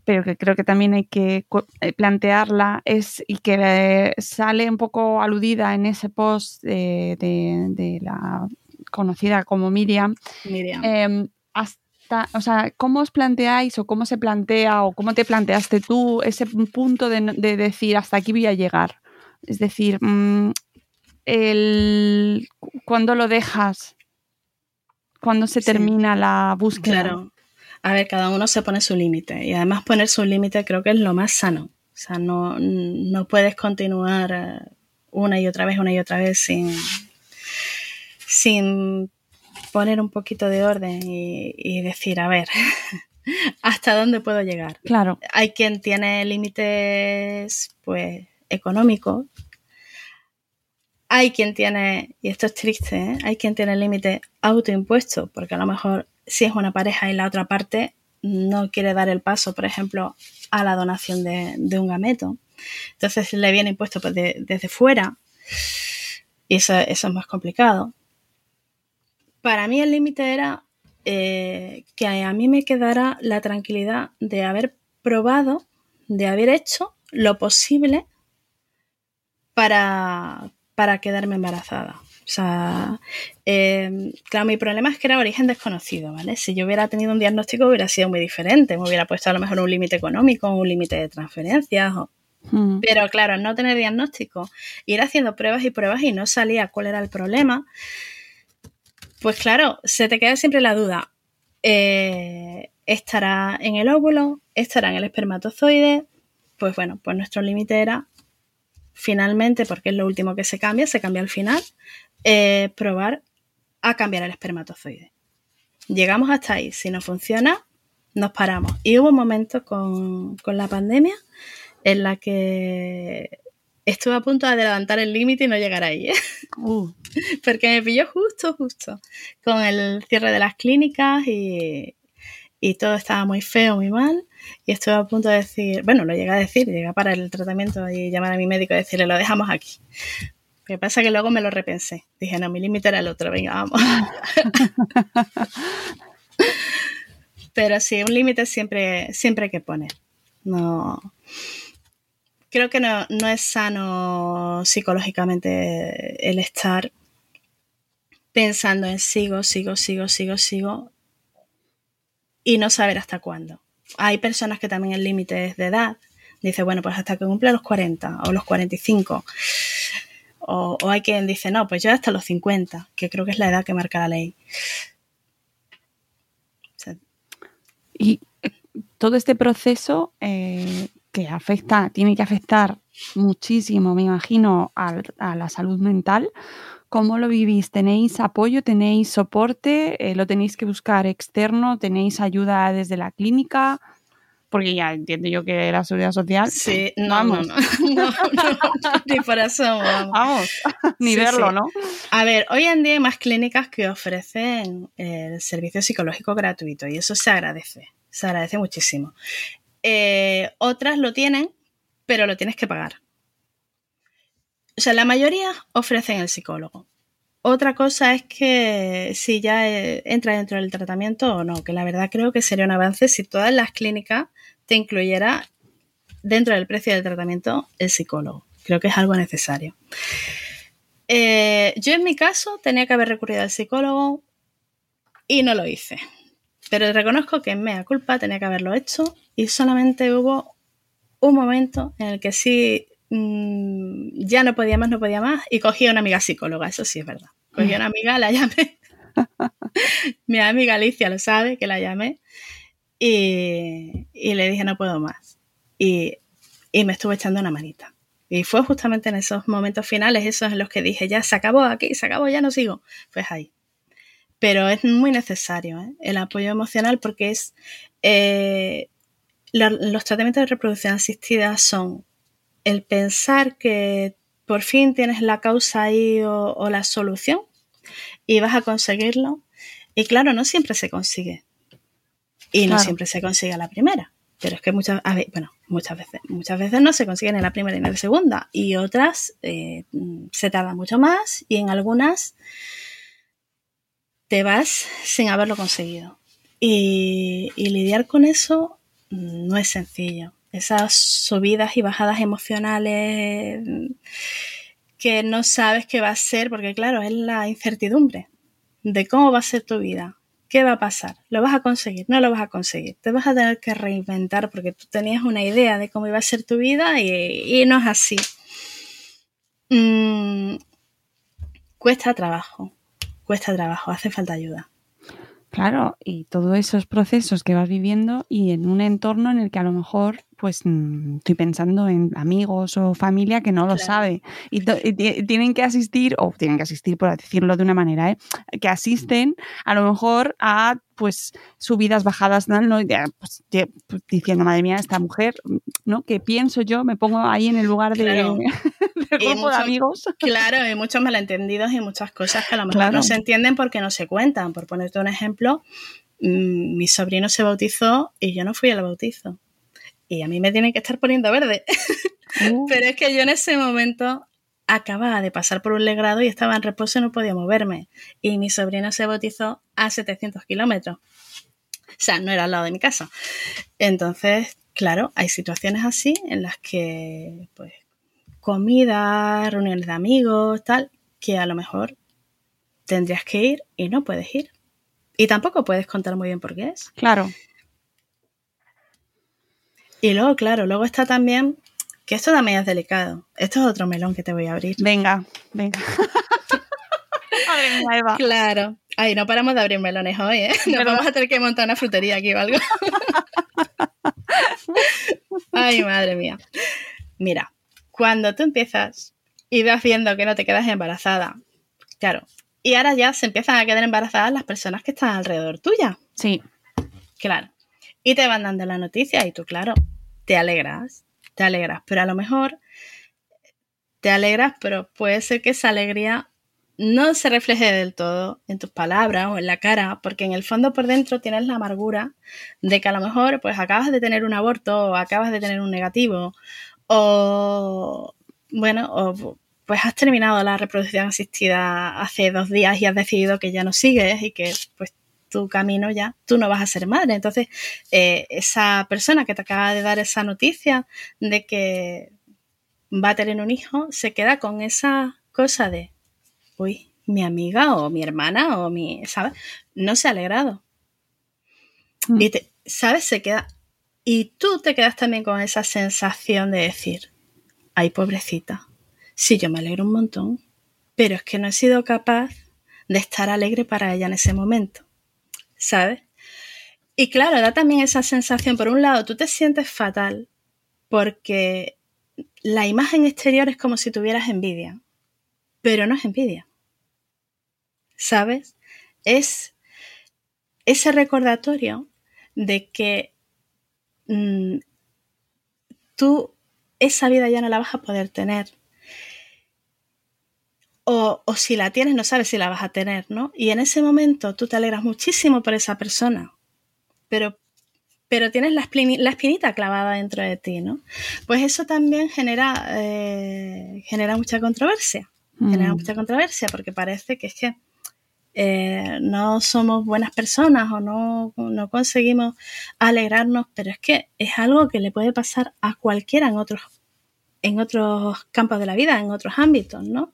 pero que creo que también hay que eh, plantearla es y que sale un poco aludida en ese post de la conocida como Miriam, em, hasta, o sea, ¿cómo os planteáis o cómo se plantea o cómo te planteaste tú ese punto de, decir hasta aquí voy a llegar? Es decir, mm, el, ¿cuándo lo dejas? ¿Cuándo se termina la búsqueda? Claro. A ver, cada uno se pone su límite y además poner su límite creo que es lo más sano. O sea, no, no puedes continuar eh, una y otra vez, una y otra vez sin, sin poner un poquito de orden y, decir, a ver, <laughs> ¿hasta dónde puedo llegar? Claro. Hay quien tiene límites, pues, económicos. Hay quien tiene, y esto es triste, ¿eh? hay quien tiene límite autoimpuesto, porque a lo mejor si es una pareja y la otra parte no quiere dar el paso, por ejemplo, a la donación de, un gameto. Entonces le viene impuesto pues, desde fuera y eso, eso es más complicado para mí el límite era eh, que a mí me quedara la tranquilidad de haber probado, de haber hecho lo posible para, quedarme embarazada. O sea, em, claro, mi problema es que era origen desconocido, ¿vale? Si yo hubiera tenido un diagnóstico hubiera sido muy diferente, me hubiera puesto a lo mejor un límite económico, un límite de transferencias, mm. pero claro, no tener diagnóstico, ir haciendo pruebas y pruebas y no salía cuál era el problema, pues claro, se te queda siempre la duda. Eh, ¿Estará en el óvulo? ¿Estará en el espermatozoide? Pues bueno, pues nuestro límite era finalmente, porque es lo último que se cambia, se cambia al final, eh, probar a cambiar el espermatozoide. Llegamos hasta ahí. Si no funciona, nos paramos. Y hubo un momento con, la pandemia en la que estuve a punto de adelantar el límite y no llegar ahí. ¿eh? Uh. <laughs> Porque me pilló justo, justo con el cierre de las clínicas y, y, todo estaba muy feo, muy mal. Y estuve a punto de decir, bueno, lo llegué a decir, llegué a parar el tratamiento y llamar a mi médico y decirle, lo dejamos aquí. Lo que pasa es que luego me lo repensé. Dije, no, mi límite era el otro, venga, vamos. <laughs> Pero sí, un límite siempre, siempre hay que poner. No. Creo que no, no es sano psicológicamente el estar pensando en sigo, sigo, sigo, sigo, sigo y no saber hasta cuándo. Hay personas que también el límite es de edad. Dice, bueno, pues hasta que cumpla los 40 o los 45. O, o hay quien dice, no, pues yo hasta los 50, que creo que es la edad que marca la ley. Y eh, todo este proceso eh, que afecta, tiene que afectar muchísimo, me imagino, a, la salud mental. ¿Cómo lo vivís? ¿Tenéis apoyo? ¿Tenéis soporte? Eh, ¿Lo tenéis que buscar externo? ¿Tenéis ayuda desde la clínica? Porque ya entiendo yo que la seguridad social. Sí, no, vamos. <laughs> No, no, ni por eso vamos. vamos <laughs> ni verlo, ¿no? A ver, hoy en día hay más clínicas que ofrecen el servicio psicológico gratuito y eso se agradece, se agradece muchísimo. Eh, otras lo tienen, pero lo tienes que pagar. O sea, la mayoría ofrecen el psicólogo. Otra cosa es que si ya eh, entra dentro del tratamiento o no, que la verdad creo que sería un avance si todas las clínicas te incluyera dentro del precio del tratamiento el psicólogo. Creo que es algo necesario. Eh, yo en mi caso tenía que haber recurrido al psicólogo y no lo hice. Pero reconozco que en mea culpa tenía que haberlo hecho y solamente hubo un momento en el que sí mm, ya no podía más, no podía más y cogí a una amiga psicóloga, eso sí es verdad. Cogí a una amiga, la llamé. <laughs> Mi amiga Alicia lo sabe, que la llamé y, le dije, no puedo más. Y, me estuvo echando una manita. Y fue justamente en esos momentos finales, esos en los que dije, ya se acabó aquí, se acabó, ya no sigo. Pues ahí. Pero es muy necesario ¿eh? el apoyo emocional porque es... Eh, los tratamientos de reproducción asistida son el pensar que por fin tienes la causa ahí o la solución y vas a conseguirlo. Y claro, no siempre se consigue. Y no siempre se consigue a la primera. Pero es que muchas, bueno, muchas veces, muchas veces no se consiguen en la primera y en la segunda. Y otras eh, se tarda mucho más y en algunas te vas sin haberlo conseguido. Y, y lidiar con eso no es sencillo. Esas subidas y bajadas emocionales que no sabes qué va a ser, porque claro, es la incertidumbre de cómo va a ser tu vida, ¿Qué va a pasar? ¿Lo vas a conseguir? ¿No lo vas a conseguir? Te vas a tener que reinventar porque tú tenías una idea de cómo iba a ser tu vida y, no es así. Mm, cuesta trabajo, cuesta trabajo, hace falta ayuda. Claro, y todos esos procesos que vas viviendo y en un entorno en el que a lo mejor pues mm, estoy pensando en amigos o familia que no lo sabe y, tienen que asistir, o tienen que asistir por decirlo de una manera, ¿eh? que asisten a lo mejor a pues subidas, bajadas, ¿no? Pues, pues, diciendo, madre mía, esta mujer, ¿no? Que pienso yo, me pongo ahí en el lugar de, <laughs> grupo de amigos. Claro, hay muchos malentendidos y muchas cosas que a lo mejor no se entienden porque no se cuentan. Por ponerte un ejemplo, mm, mi sobrino se bautizó y yo no fui al bautizo y a mí me tienen que estar poniendo verde. <laughs> Uh. Pero es que yo en ese momento acababa de pasar por un legrado y estaba en reposo y no podía moverme. Y mi sobrino se bautizó a 700 kilómetros. O sea, no era al lado de mi casa. Entonces, claro, hay situaciones así en las que, pues, comida, reuniones de amigos, tal, que a lo mejor tendrías que ir y no puedes ir. Y tampoco puedes contar muy bien por qué es. Claro. Y luego, claro, luego está también, que esto también es delicado. Esto es otro melón que te voy a abrir. Venga, venga. <laughs> Eva. Claro. Ay, no paramos de abrir melones hoy, ¿eh? Nos vamos a tener que montar una frutería aquí o algo. <laughs> Ay, madre mía. Mira, cuando tú empiezas y vas viendo que no te quedas embarazada, Claro. Y ahora ya se empiezan a quedar embarazadas las personas que están alrededor tuya. Sí. Claro. Y te van dando la noticia y tú, claro, te alegras, te alegras. Pero a lo mejor te alegras, pero puede ser que esa alegría no se refleje del todo en tus palabras o en la cara, porque en el fondo por dentro tienes la amargura de que a lo mejor pues acabas de tener un aborto o acabas de tener un negativo o bueno, o pues has terminado la reproducción asistida hace dos días y has decidido que ya no sigues y que pues tu camino ya, tú no vas a ser madre. Entonces, eh, esa persona que te acaba de dar esa noticia de que va a tener un hijo, se queda con esa cosa de, uy, mi amiga o mi hermana o mi, ¿sabes? No se ha alegrado. Mm. Y te, ¿sabes? Se queda. Y tú te quedas también con esa sensación de decir, ay, pobrecita, sí, yo me alegro un montón, pero es que no he sido capaz de estar alegre para ella en ese momento, ¿sabes? Y claro, da también esa sensación, por un lado, tú te sientes fatal porque la imagen exterior es como si tuvieras envidia, pero no es envidia, ¿sabes? Es ese recordatorio de que mm, tú esa vida ya no la vas a poder tener. O, o, si la tienes, no sabes si la vas a tener, ¿no? Y en ese momento tú te alegras muchísimo por esa persona, pero, pero tienes la, espinita clavada dentro de ti, ¿no? Pues eso también genera, eh, genera mucha controversia. Genera mm. mucha controversia porque parece que es que eh, no somos buenas personas o no, no, conseguimos alegrarnos, pero es que es algo que le puede pasar a cualquiera en otros, en otros campos de la vida, en otros ámbitos, ¿no?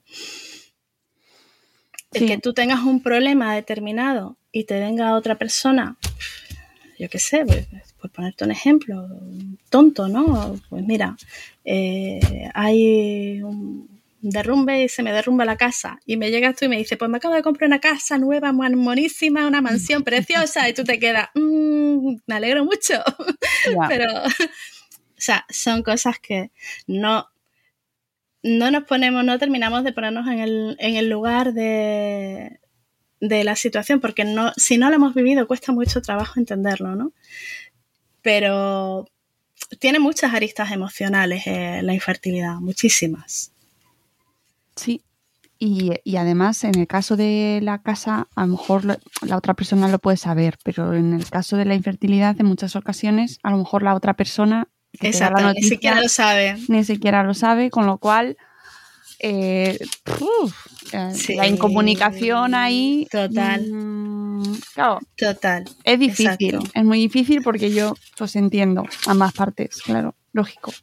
El que tú tengas un problema determinado y te venga otra persona, yo qué sé, pues, por ponerte un ejemplo, tonto, ¿no? Pues mira, eh, hay un derrumbe y se me derrumba la casa. Y me llegas tú y me dices, pues me acabo de comprar una casa nueva, monísima, una mansión preciosa. Y tú te quedas, mmm, me alegro mucho. <laughs> Pero, o sea, son cosas que no, no nos ponemos, no terminamos de ponernos en el, en el lugar de, de la situación, porque no, si no lo hemos vivido cuesta mucho trabajo entenderlo, ¿no? Pero tiene muchas aristas emocionales eh, la infertilidad, muchísimas. Sí. Y, además, en el caso de la casa, a lo mejor la otra persona lo puede saber, pero en el caso de la infertilidad, en muchas ocasiones, a lo mejor la otra persona Exacto, ni siquiera lo sabe. Ni siquiera lo sabe, con lo cual eh, eh, la incomunicación ahí. Total. Mm, claro. Total. Es difícil. Es muy difícil porque yo pues entiendo ambas partes, claro, lógico.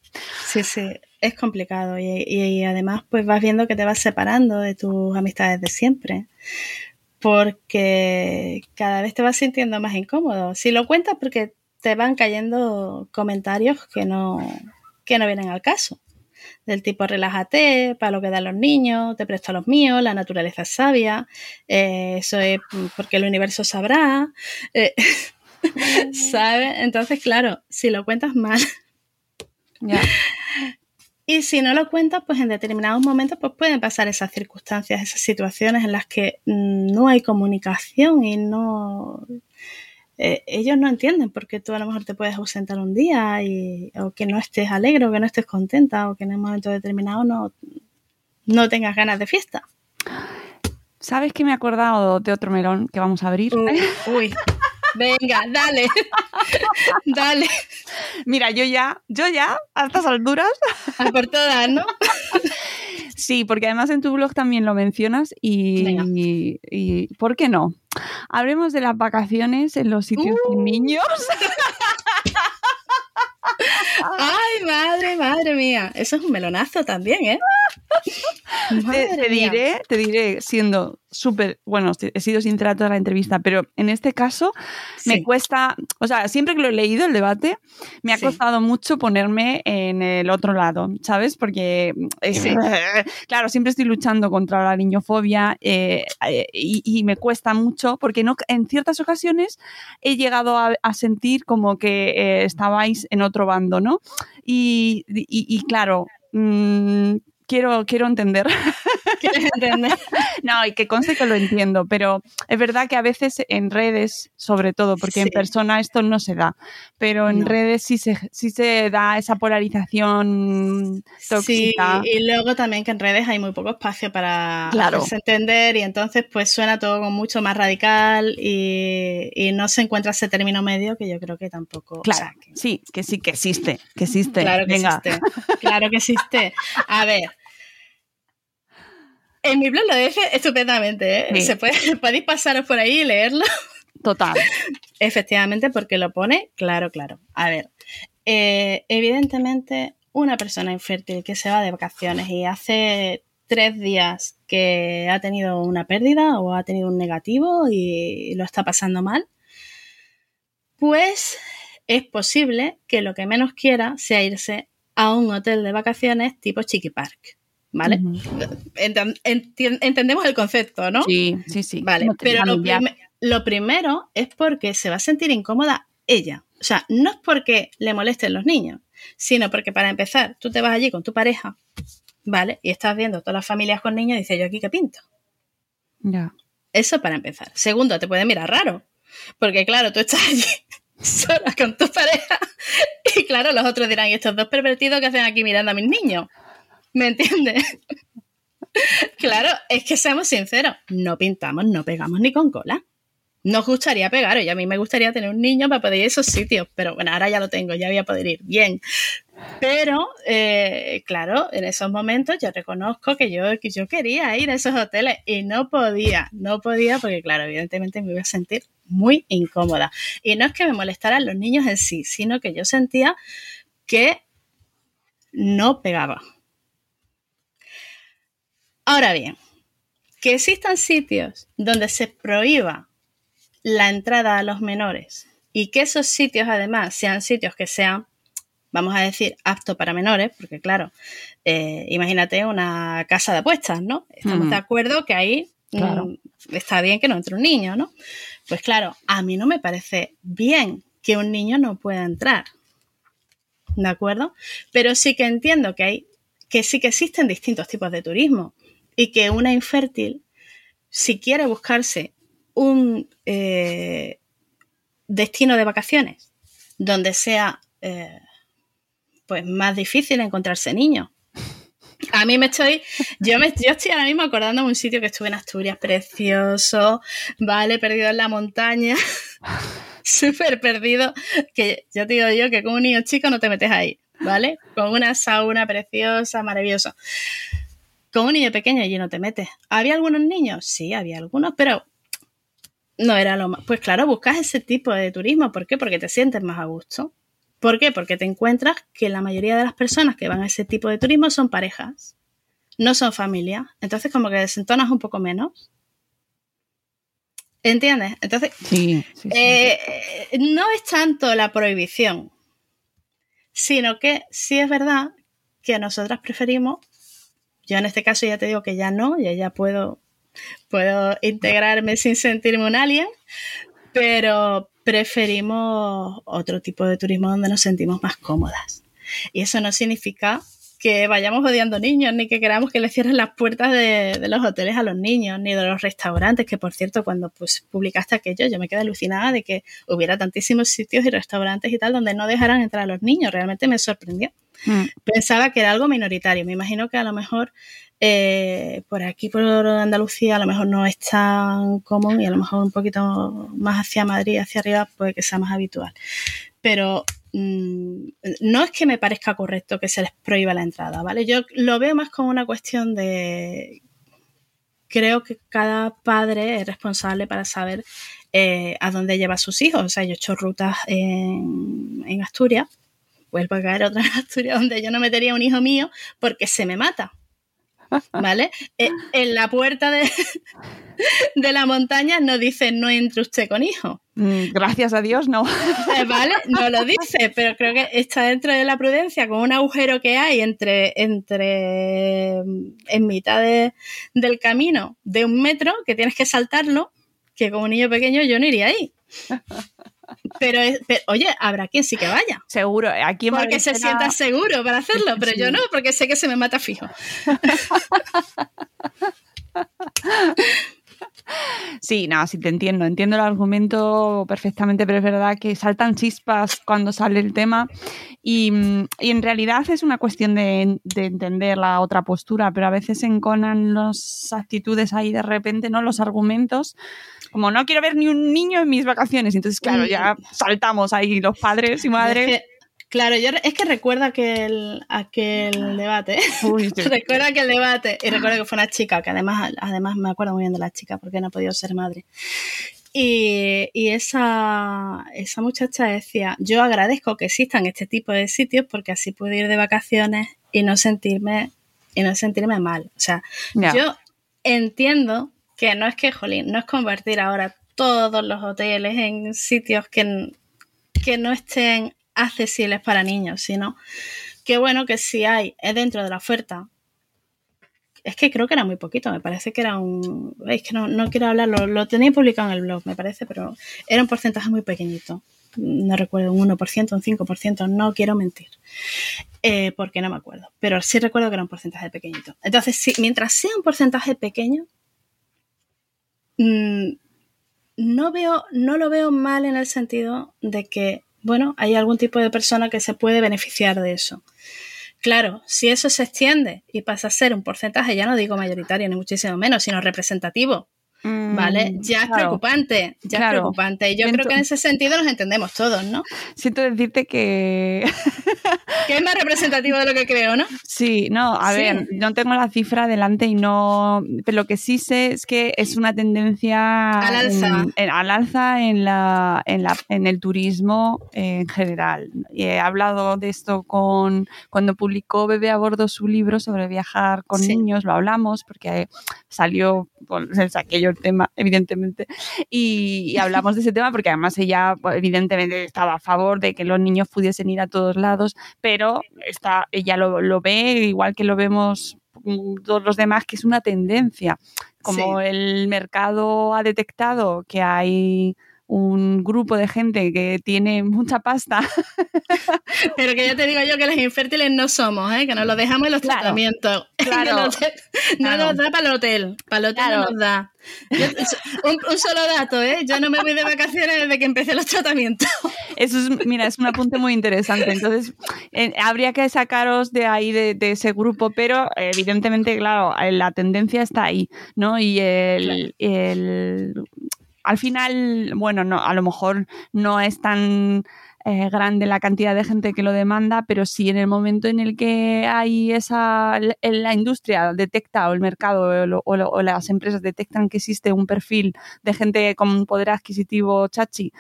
Sí, sí es complicado y, además pues vas viendo que te vas separando de tus amistades de siempre porque cada vez te vas sintiendo más incómodo. Si lo cuentas porque te van cayendo comentarios que no, que no vienen al caso. Del tipo, relájate, para lo que dan los niños, te presto a los míos, la naturaleza es sabia, eh, eso es porque el universo sabrá, eh, <laughs> ¿sabes? Entonces, claro, si lo cuentas mal, <laughs> y si no lo cuentas, pues en determinados momentos pues pueden pasar esas circunstancias, esas situaciones en las que mm, no hay comunicación y no... Eh, ellos no entienden porque tú a lo mejor te puedes ausentar un día y, o que no estés alegre o que no estés contenta o que en un momento determinado no, no tengas ganas de fiesta. ¿Sabes que me he acordado de otro melón que vamos a abrir? uy. <laughs> Venga, dale. <laughs> dale. Mira, yo ya, yo ya, a estas alturas. A por todas, ¿no? <laughs> Sí, porque además en tu blog también lo mencionas y, y, ¿por qué no? Hablemos de las vacaciones en los sitios uh. niños. <laughs> Ay, madre, madre mía. Eso es un melonazo también, ¿eh? <laughs> te, diré, te diré, siendo súper, bueno, he sido sincera toda la entrevista, pero en este caso me cuesta, o sea, siempre que lo he leído el debate, me ha costado mucho ponerme en el otro lado, ¿sabes? Porque, <laughs> claro, siempre estoy luchando contra la niñofobia eh, eh, y, me cuesta mucho porque no, en ciertas ocasiones he llegado a, sentir como que eh, estabais en otro bando, ¿no? Y, y claro, mm, quiero, quiero entender. <laughs> ¿Quieres entender? No, y que conste que lo entiendo, pero es verdad que a veces en redes, sobre todo, porque en persona esto no se da, pero en redes sí se, sí se da esa polarización tóxica. Sí, y luego también que en redes hay muy poco espacio para entender y entonces pues suena todo como mucho más radical y, no se encuentra ese término medio que yo creo que tampoco... Claro, sí, que sí que existe, que existe. Claro que existe, claro que existe. A ver, en mi blog lo deje estupendamente, ¿eh? Se puede, <laughs> podéis pasaros por ahí y leerlo. Total. <laughs> Efectivamente, porque lo pone claro, claro. A ver, eh, evidentemente, una persona infértil que se va de vacaciones y hace tres días que ha tenido una pérdida o ha tenido un negativo y lo está pasando mal, pues es posible que lo que menos quiera sea irse a un hotel de vacaciones tipo Chiqui Park. ¿Vale? entendemos el concepto, ¿no? Sí, sí, sí. Vale, pero lo, primero es porque se va a sentir incómoda ella. O sea, no es porque le molesten los niños, sino porque para empezar, tú te vas allí con tu pareja, ¿vale? Y estás viendo todas las familias con niños y dices, yo aquí qué pinto. Ya. Eso para empezar. Segundo, te puede mirar raro, porque claro, tú estás allí <laughs> sola con tu pareja y claro, los otros dirán, ¿y estos dos pervertidos que hacen aquí mirando a mis niños? ¿Me entiendes? <laughs> claro, es que seamos sinceros, no pintamos, no pegamos ni con cola. Nos gustaría pegar, y a mí me gustaría tener un niño para poder ir a esos sitios, pero bueno, ahora ya lo tengo, ya voy a poder ir bien. Pero, eh, claro, en esos momentos yo reconozco que yo, que yo quería ir a esos hoteles y no podía, no podía porque, claro, evidentemente me iba a sentir muy incómoda. Y no es que me molestaran los niños en sí, sino que yo sentía que no pegaba. Ahora bien, que existan sitios donde se prohíba la entrada a los menores y que esos sitios además sean sitios que sean, vamos a decir, aptos para menores, porque claro, eh, imagínate una casa de apuestas, ¿no? Estamos de acuerdo que ahí mm, está bien que no entre un niño, ¿no? Pues claro, a mí no me parece bien que un niño no pueda entrar. ¿De acuerdo? Pero sí que entiendo que hay, que sí que existen distintos tipos de turismo y que una infértil, si quiere buscarse un eh, destino de vacaciones donde sea eh, pues más difícil encontrarse niños. A mí me estoy, yo me yo estoy ahora mismo acordando de un sitio que estuve en Asturias, precioso, vale, perdido en la montaña, <laughs> súper perdido, que yo te digo yo que con un niño chico no te metes ahí, ¿vale? Con una sauna preciosa, maravillosa. Con un niño pequeño allí no te metes. ¿Había algunos niños? Sí, había algunos, pero no era lo más. Pues claro, buscas ese tipo de turismo. ¿Por qué? Porque te sientes más a gusto. ¿Por qué? Porque te encuentras que la mayoría de las personas que van a ese tipo de turismo son parejas, no son familias. Entonces, como que desentonas un poco menos. ¿Entiendes? Entonces, eh, no es tanto la prohibición, sino que sí es verdad que nosotras preferimos yo en este caso ya te digo que ya no, ya ya puedo, puedo integrarme sin sentirme un alien, pero preferimos otro tipo de turismo donde nos sentimos más cómodas. Y eso no significa que vayamos odiando niños, ni que queramos que les cierren las puertas de, los hoteles a los niños, ni de los restaurantes, que por cierto, cuando pues, publicaste aquello, yo me quedé alucinada de que hubiera tantísimos sitios y restaurantes y tal donde no dejaran entrar a los niños. Realmente me sorprendió. Mm. Pensaba que era algo minoritario. Me imagino que a lo mejor eh, por aquí, por Andalucía, a lo mejor no es tan común y a lo mejor un poquito más hacia Madrid, hacia arriba, puede que sea más habitual. Pero mm, no es que me parezca correcto que se les prohíba la entrada, ¿vale? Yo lo veo más como una cuestión de... Creo que cada padre es responsable para saber eh, a dónde lleva a sus hijos. O sea, yo he hecho rutas en, en Asturias vuelvo a caer otra <laughs> Asturias donde yo no metería un hijo mío porque se me mata. ¿Vale? <laughs> Eh, en la puerta de, <laughs> de, la montaña no dice no entre usted con hijo. Mm, gracias a Dios, no. Eh, ¿Vale? No lo dice, pero creo que está dentro de la prudencia con un agujero que hay entre, entre en mitad del camino de un metro que tienes que saltarlo, que como un niño pequeño yo no iría ahí. Pero, oye, habrá quien sí que vaya. Seguro, aquí Porque se sienta seguro para hacerlo, pero yo no, porque sé que se me mata fijo. <laughs> Sí, no, sí te entiendo, entiendo el argumento perfectamente, pero es verdad que saltan chispas cuando sale el tema y, en realidad es una cuestión de, entender la otra postura, pero a veces enconan las actitudes ahí de repente, ¿no? Los argumentos, como no quiero ver ni un niño en mis vacaciones, entonces claro, ya saltamos ahí los padres y madres. Claro, yo es que recuerdo aquel, aquel debate. <laughs> <laughs> recuerdo aquel debate. Y recuerdo que fue una chica, que además, además me acuerdo muy bien de la chica porque no ha podido ser madre. Y, y esa, esa muchacha decía, yo agradezco que existan este tipo de sitios porque así puedo ir de vacaciones y no sentirme, y no sentirme mal. O sea, yo entiendo que no es que, jolín, no es convertir ahora todos los hoteles en sitios que, que no estén accesibles para niños, sino que bueno, que si hay es dentro de la oferta. Es que creo que era muy poquito, me parece que era un... Es que no, quiero hablarlo, lo tenía publicado en el blog, me parece, pero era un porcentaje muy pequeñito. No recuerdo, un 1%, un 5%, no quiero mentir, eh, porque no me acuerdo, pero sí recuerdo que era un porcentaje pequeñito. Entonces, si, mientras sea un porcentaje pequeño, mm, no, veo, no lo veo mal en el sentido de que bueno, hay algún tipo de persona que se puede beneficiar de eso. Claro, si eso se extiende y pasa a ser un porcentaje, ya no digo mayoritario ni muchísimo menos, sino representativo, ¿Vale? Mm, ya es preocupante, ya es preocupante. Y yo creo que en ese sentido nos entendemos todos, ¿no? Siento decirte que... <laughs> que es más representativo de lo que creo, ¿no? Sí, no, a ver, no tengo la cifra delante y no... Pero lo que sí sé es que es una tendencia... Al alza. En, al alza en, la, en, la, en el turismo en general. Y he hablado de esto con... Cuando publicó Bebé a Bordo su libro sobre viajar con niños, lo hablamos porque salió... Bueno, aquello tema, evidentemente. Y, hablamos de ese tema porque además ella, pues, evidentemente, estaba a favor de que los niños pudiesen ir a todos lados, pero está, ella lo, ve igual que lo vemos todos los demás, que es una tendencia. Como el mercado ha detectado que hay un grupo de gente que tiene mucha pasta. <laughs> Pero que ya te digo yo que las infértiles no somos, ¿eh? que nos lo dejamos en los tratamientos. <laughs> Claro. no nos da para el hotel. Para el hotel no nos da. un, solo dato, ¿eh? Yo no me voy de vacaciones desde que empecé los tratamientos. <laughs> Eso es, mira, es un apunte muy interesante. Entonces, eh, habría que sacaros de ahí, de, ese grupo, pero evidentemente, claro, la tendencia está ahí, ¿no? Y el, el al final, bueno, no, a lo mejor no es tan eh, grande la cantidad de gente que lo demanda, pero sí en el momento en el que hay esa, la industria detecta o el mercado o, las empresas detectan que existe un perfil de gente con poder adquisitivo chachi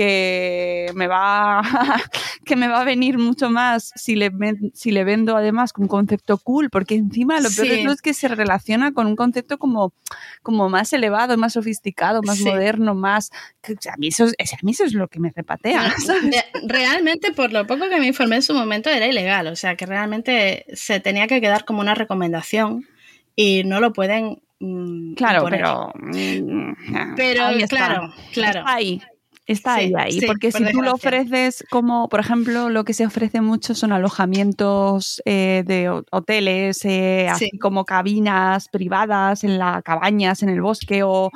que me va <laughs> que me va a venir mucho más si le, si le vendo además un concepto cool, porque encima lo peor es que se relaciona con un concepto como, como más elevado, más sofisticado, más moderno, más... a, mí eso, a mí eso es lo que me repatea. realmente, por lo poco que me informé en su momento, era ilegal. O sea, que realmente se tenía que quedar como una recomendación y no lo pueden. Mm, claro, pero. Mm, pero, claro, claro. ahí. Está ahí, ahí. porque si tú lo ofreces como, por ejemplo, lo que se ofrece mucho son alojamientos eh, de hoteles, eh, así como cabinas privadas en las cabañas, en el bosque o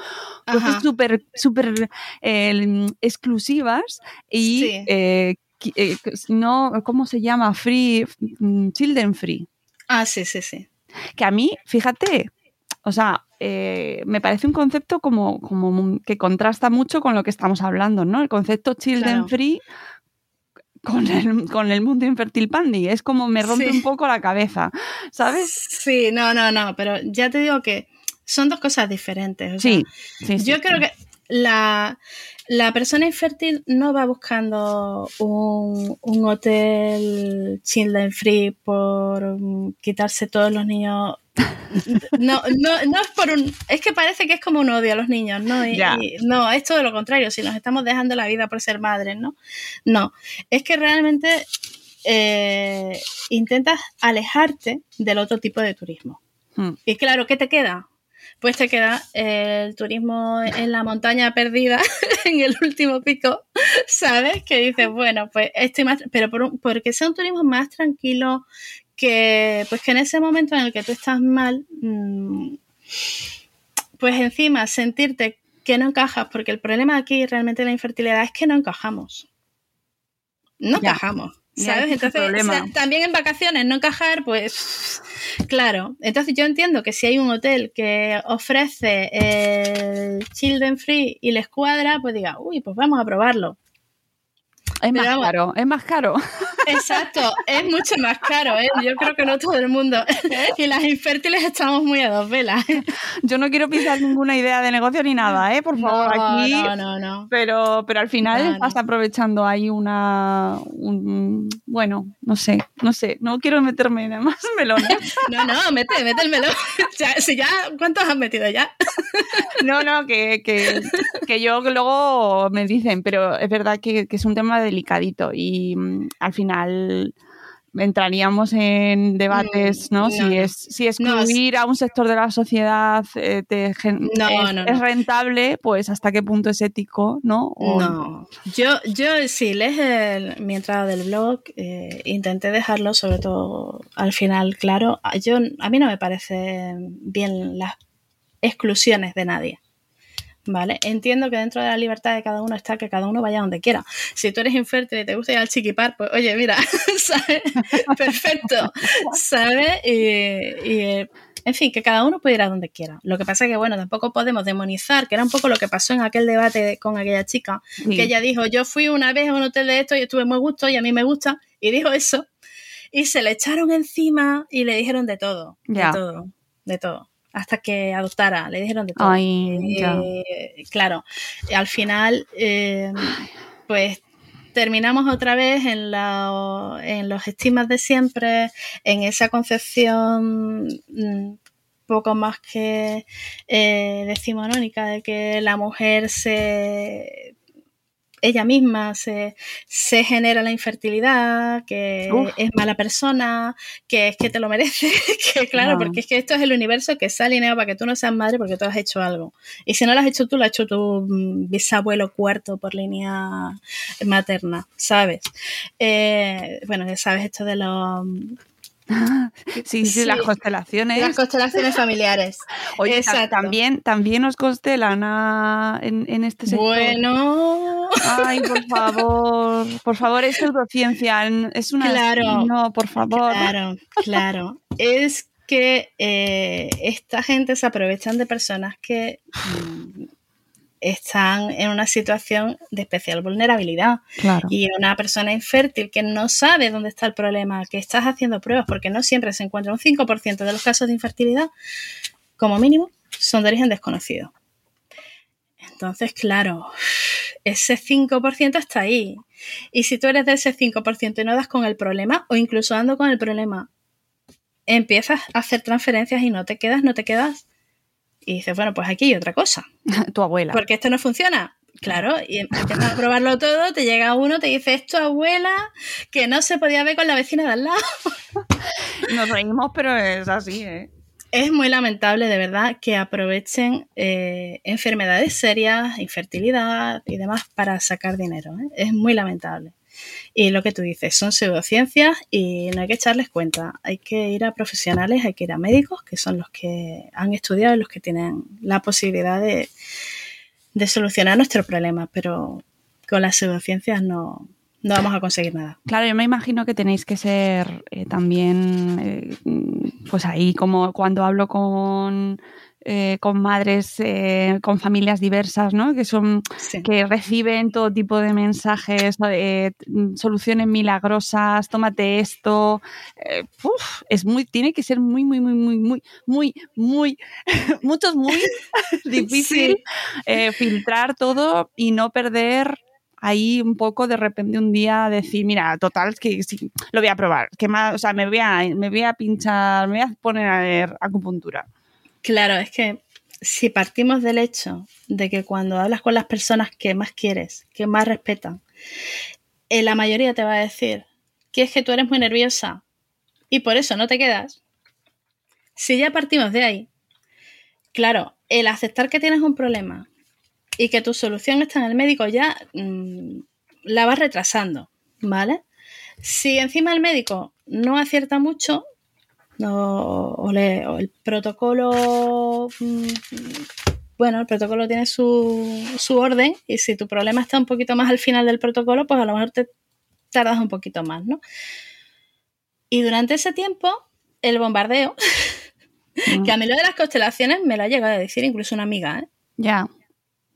cosas súper, súper exclusivas y eh, no, ¿cómo se llama? Free, mm, children free. Ah, sí, sí, sí. Que a mí, fíjate, o sea, eh, me parece un concepto como, como que contrasta mucho con lo que estamos hablando, ¿no? El concepto children free con el, con el mundo infertil pandy. Es como me rompe un poco la cabeza, ¿sabes? Sí, no, no, no, pero ya te digo que son dos cosas diferentes. sí, yo creo que la, persona infértil no va buscando un, un, hotel children free por quitarse todos los niños no, no, no es por un. Es que parece que es como un odio a los niños, ¿no? no, es todo lo contrario. Si nos estamos dejando la vida por ser madres, ¿no? No. Es que realmente eh, intentas alejarte del otro tipo de turismo. Hmm. Y claro, ¿qué te queda? Pues te queda el turismo en la montaña perdida, <laughs> en el último pico, ¿Sabes? Que dices, bueno, pues estoy más, pero por, porque sea un turismo más tranquilo, que pues que en ese momento en el que tú estás mal, mm, pues encima sentirte que no encajas, porque el problema aquí realmente de la infertilidad es que no encajamos. No encajamos. ¿Sabes? Entonces, también en vacaciones no encajar, pues claro. Entonces yo entiendo que si hay un hotel que ofrece el Children Free y les cuadra, pues diga, uy, pues vamos a probarlo. Es más caro, es más caro. Exacto, es mucho más caro, ¿eh? Yo creo que no todo el mundo. Y las infértiles estamos muy a dos velas. Yo no quiero pisar ninguna idea de negocio ni nada, ¿eh? Por favor, aquí. No, no, no. Pero, pero al final estás aprovechando ahí una. bueno, no sé, no sé. No quiero meterme en más <laughs> melones. No, no, mete, mete el melón. <laughs> Ya, si ya, ¿cuántos has metido ya? No, no, que, que, que yo luego me dicen, pero es verdad que, que es un tema delicadito y mm, al final entraríamos en debates, mm, ¿no? Si es si excluir a un sector de la sociedad eh, es, rentable, pues hasta qué punto es ético, ¿no? no. Yo, yo si lees el, mi entrada del blog, eh, intenté dejarlo sobre todo al final claro. Yo, a mí no me parecen bien las exclusiones de nadie. ¿Vale? Entiendo que dentro de la libertad de cada uno está que cada uno vaya donde quiera. Si tú eres infértil y te gusta ir al chiquipar, pues oye, mira, <laughs> ¿sabes? Perfecto, ¿sabes? Y, en fin, que cada uno puede ir a donde quiera. Lo que pasa es que, bueno, tampoco podemos demonizar, que era un poco lo que pasó en aquel debate con aquella chica, que ella dijo, yo fui una vez a un hotel de esto y estuve muy gusto y a mí me gusta, y dijo eso, y se le echaron encima y le dijeron de todo, de todo, de todo hasta que adoptara, le dijeron de todo. Eh, claro, al final, eh, pues terminamos otra vez en, en los estigmas de siempre, en esa concepción mm, poco más que eh, decimonónica de que la mujer se ella misma se, genera la infertilidad, que es mala persona, que es que te lo merece, <laughs> que claro, porque es que esto es el universo que se alineado para que tú no seas madre porque tú has hecho algo. Y si no lo has hecho tú, lo ha hecho tu mm, bisabuelo cuarto por línea materna, ¿sabes? Eh, bueno, ya sabes esto de los Sí, sí, las constelaciones. Las constelaciones familiares. <laughs> Oye, también, también os constelan en, en, este sector. Bueno. Ay, por <laughs> favor, por favor, es pseudociencia, es una... Claro. No, por favor. Claro, claro. Es que eh, esta gente se aprovechan de personas que mm, están en una situación de especial vulnerabilidad. Y una persona infértil que no sabe dónde está el problema, que estás haciendo pruebas, porque no siempre se encuentra un 5% de los casos de infertilidad, como mínimo, son de origen desconocido. Entonces, claro, ese 5% está ahí. Y si tú eres de ese 5% y no das con el problema, o incluso dando con el problema, empiezas a hacer transferencias y no te quedas, no te quedas y dices, bueno, pues aquí hay otra cosa. <laughs> tu abuela. Porque esto no funciona. Claro, y empiezas a probarlo todo, te llega uno, te dice, esto abuela, que no se podía ver con la vecina de al lado. <laughs> Nos reímos, pero es así, ¿eh? Es muy lamentable, de verdad, que aprovechen eh, enfermedades serias, infertilidad y demás para sacar dinero. ¿eh? Es muy lamentable. Y lo que tú dices, son pseudociencias y no hay que echarles cuenta. Hay que ir a profesionales, hay que ir a médicos, que son los que han estudiado y los que tienen la posibilidad de, solucionar nuestro problema. Pero con las pseudociencias no, vamos a conseguir nada. Claro, yo me imagino que tenéis que ser eh, también, eh, pues ahí como cuando hablo con eh, con madres, eh, con familias diversas, ¿no? Que son, que reciben todo tipo de mensajes, eh, soluciones milagrosas, tómate esto. es muy, tiene que ser muy, muy, muy, muy, muy, muy, muy, <laughs> muchos muy <laughs> difícil filtrar todo y no perder ahí un poco de repente un día decir, mira, total, que sí, lo voy a probar, que más, o sea, me voy a, me voy a pinchar, me voy a poner a ver acupuntura. Claro, es que si partimos del hecho de que cuando hablas con las personas que más quieres, que más respetan, eh, la mayoría te va a decir que es que tú eres muy nerviosa y por eso no te quedas. Si ya partimos de ahí, claro, el aceptar que tienes un problema y que tu solución está en el médico ya, mm, la vas retrasando, ¿vale? Si encima el médico no acierta mucho, o, el protocolo, mm, bueno, el protocolo tiene su, su, orden y si tu problema está un poquito más al final del protocolo, pues a lo mejor te tardas un poquito más, ¿no? Y durante ese tiempo, el bombardeo, <laughs> que a mí lo de las constelaciones me lo ha llegado a decir incluso una amiga, ¿eh? Ya.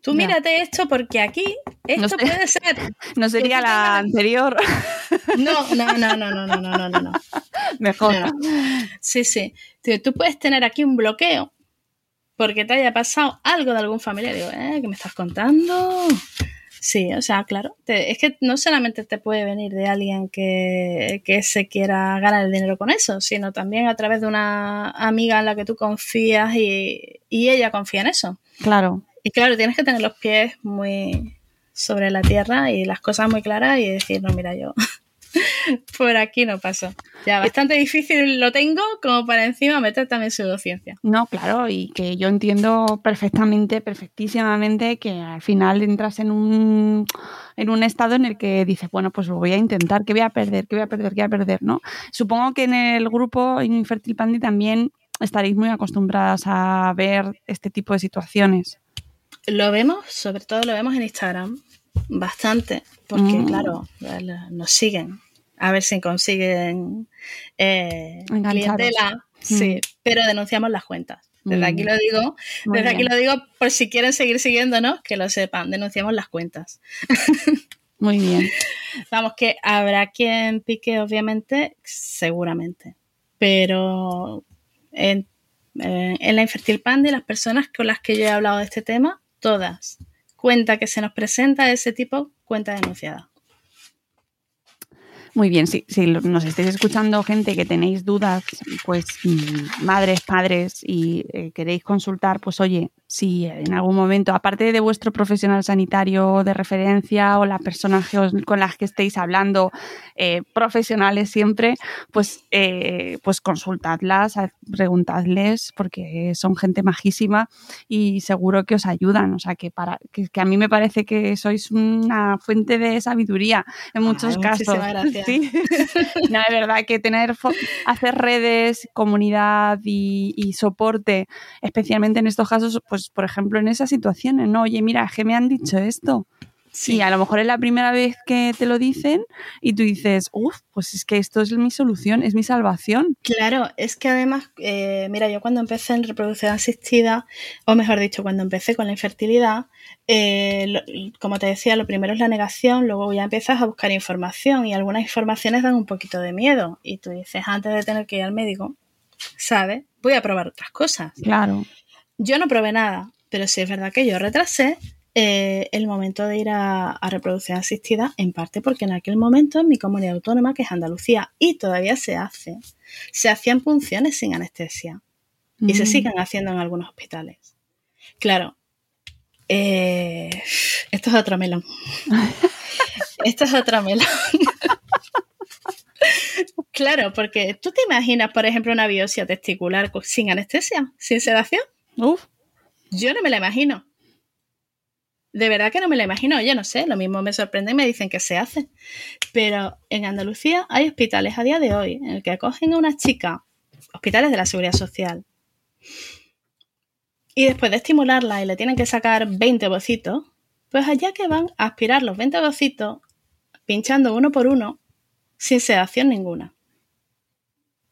Tú mírate esto porque aquí esto puede ser. No sería la anterior. No, no, no, no, no, no, no, no, no. Mejor. Sí, sí. Tú puedes tener aquí un bloqueo porque te haya pasado algo de algún familiar. Digo, ¿eh? ¿Qué me estás contando? Sí, o sea, claro. es que no solamente te puede venir de alguien que, que, se quiera ganar el dinero con eso, sino también a través de una amiga en la que tú confías y, y ella confía en eso. Claro. Y claro, tienes que tener los pies muy sobre la tierra y las cosas muy claras y decir, no, mira, yo <laughs> por aquí no paso. Ya bastante difícil lo tengo como para encima meter también pseudociencia. No, claro, y que yo entiendo perfectamente, perfectísimamente que al final entras en un, en un estado en el que dices, bueno, pues lo voy a intentar, que voy a perder, que voy a perder, que voy a perder, ¿no? Supongo que en el grupo Infertil Pandi también estaréis muy acostumbradas a ver este tipo de situaciones. Lo vemos, sobre todo lo vemos en Instagram, bastante, porque mm. claro, nos siguen, a ver si consiguen eh, clientela, sí, mm. pero denunciamos las cuentas. Desde aquí mm. lo digo, desde aquí lo digo por si quieren seguir siguiéndonos, que lo sepan, denunciamos las cuentas. <laughs> Muy bien. Vamos, que habrá quien pique, obviamente, seguramente. Pero en, eh, en la Infertil Pandi, las personas con las que yo he hablado de este tema, todas. Cuenta que se nos presenta ese tipo, cuenta denunciada. Muy bien, si, si, nos estáis escuchando gente que tenéis dudas, pues mm, madres, padres y eh, queréis consultar, pues oye, si en algún momento, aparte de vuestro profesional sanitario de referencia o las personas con las que estéis hablando, eh, profesionales siempre, pues, eh, pues consultadlas, preguntadles, porque son gente majísima y seguro que os ayudan. O sea, que, para, que, a mí me parece que sois una fuente de sabiduría en muchos casos. <laughs> ¿Sí? <laughs> no, de verdad que tener, hacer redes, comunidad y, y soporte, especialmente en estos casos, pues pues, por ejemplo, en esas situaciones, ¿no? Oye, mira, que me han dicho esto. Sí, a lo mejor es la primera vez que te lo dicen y tú dices, uff, pues es que esto es mi solución, es mi salvación. Claro, es que además, eh, mira, yo cuando empecé en reproducción asistida, o mejor dicho, cuando empecé con la infertilidad, eh, como te decía, lo primero es la negación, luego ya empiezas a buscar información y algunas informaciones dan un poquito de miedo y tú dices, antes de tener que ir al médico, ¿sabes? Voy a probar otras cosas. Claro. Yo no probé nada, pero sí es verdad que yo retrasé eh, el momento de ir a, reproducción asistida, en parte porque en aquel momento en mi comunidad autónoma, que es Andalucía, y todavía se hace, se hacían punciones sin anestesia y se mm. siguen haciendo en algunos hospitales. Claro, eh, esto es otro melón. <laughs> esto es otro melón. claro, porque tú te imaginas, por ejemplo, una biopsia testicular sin anestesia, sin sedación. Uf. Yo no me la imagino. De verdad que no me la imagino. Yo no sé, lo mismo me sorprende y me dicen que se hace. Pero en Andalucía hay hospitales a día de hoy en el que acogen a una chica, hospitales de la seguridad social, y después de estimularla y le tienen que sacar 20 bocitos, pues allá que van a aspirar los 20 bocitos pinchando uno por uno sin sedación ninguna.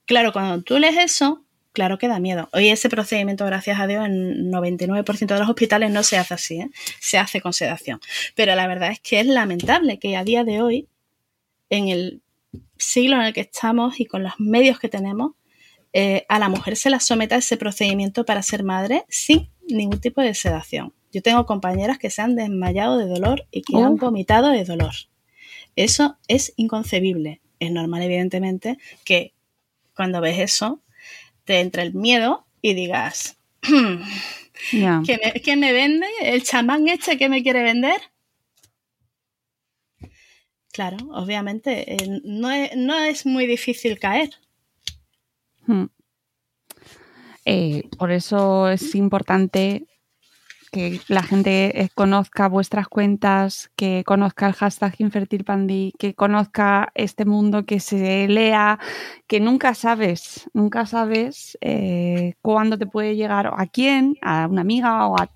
Claro, cuando tú lees eso, claro que da miedo. Hoy ese procedimiento, gracias a Dios, en 99% de los hospitales no se hace así, ¿eh? se hace con sedación. Pero la verdad es que es lamentable que a día de hoy, en el siglo en el que estamos y con los medios que tenemos, eh, a la mujer se la someta a ese procedimiento para ser madre sin ningún tipo de sedación. Yo tengo compañeras que se han desmayado de dolor y que han vomitado de dolor. Eso es inconcebible. Es normal, evidentemente, que cuando ves eso, te entre el miedo y digas, <clears throat> ¿qué, me, vende? ¿El chamán este que me quiere vender? Claro, obviamente, eh, no, es, muy difícil caer. Hmm. Eh, por eso es importante que la gente eh, conozca vuestras cuentas, que conozca el hashtag InfertilPandy, que conozca este mundo, que se lea, que nunca sabes, nunca sabes eh, cuándo te puede llegar a quién, a una amiga o a,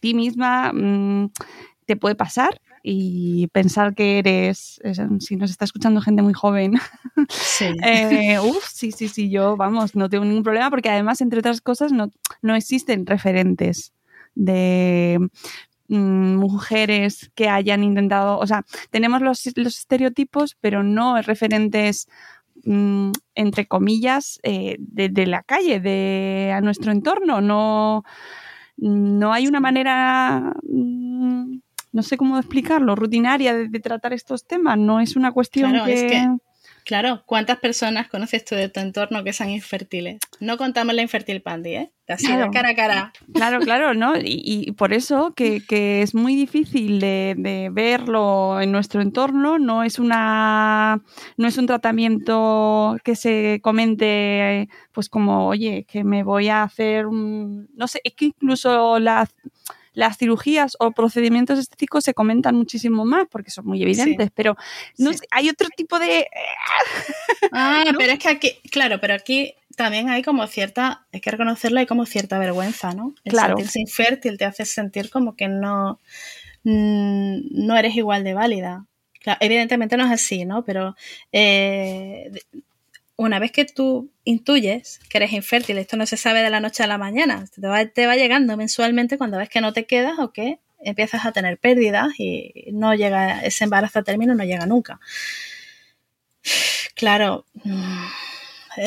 ti misma, mm, te puede pasar y pensar que eres, si nos está escuchando gente muy joven, sí. <laughs> Eh, sí, sí, sí, yo, vamos, no tengo ningún problema porque además, entre otras cosas, no, no existen referentes de mm, mujeres que hayan intentado, o sea, tenemos los, estereotipos, pero no referentes mm, entre comillas, eh, de, la calle, de a nuestro entorno. No, no hay una manera mm, no sé cómo explicarlo, rutinaria de, tratar estos temas. No es una cuestión que... Claro, ¿cuántas personas conoces tú de tu entorno que sean infértiles? No contamos la infertil pandy, ¿eh? Así claro. cara a cara. Claro, claro, ¿no? Y, por eso que, es muy difícil de, verlo en nuestro entorno, no es una no es un tratamiento que se comente pues como, oye, que me voy a hacer un. No sé, es que incluso la las cirugías o procedimientos estéticos se comentan muchísimo más porque son muy evidentes, pero no hay otro tipo de... <laughs> ah, pero es que aquí, claro, pero aquí también hay como cierta, hay que reconocerlo, hay como cierta vergüenza, ¿no? El claro. sentirse infértil te hace sentir como que no, mm, no eres igual de válida. evidentemente no es así, ¿no? Pero eh, una vez que tú intuyes que eres infértil, esto no se sabe de la noche a la mañana, te va, llegando mensualmente cuando ves que no te quedas o que empiezas a tener pérdidas y no llega ese embarazo a término, no llega nunca. Claro, mm,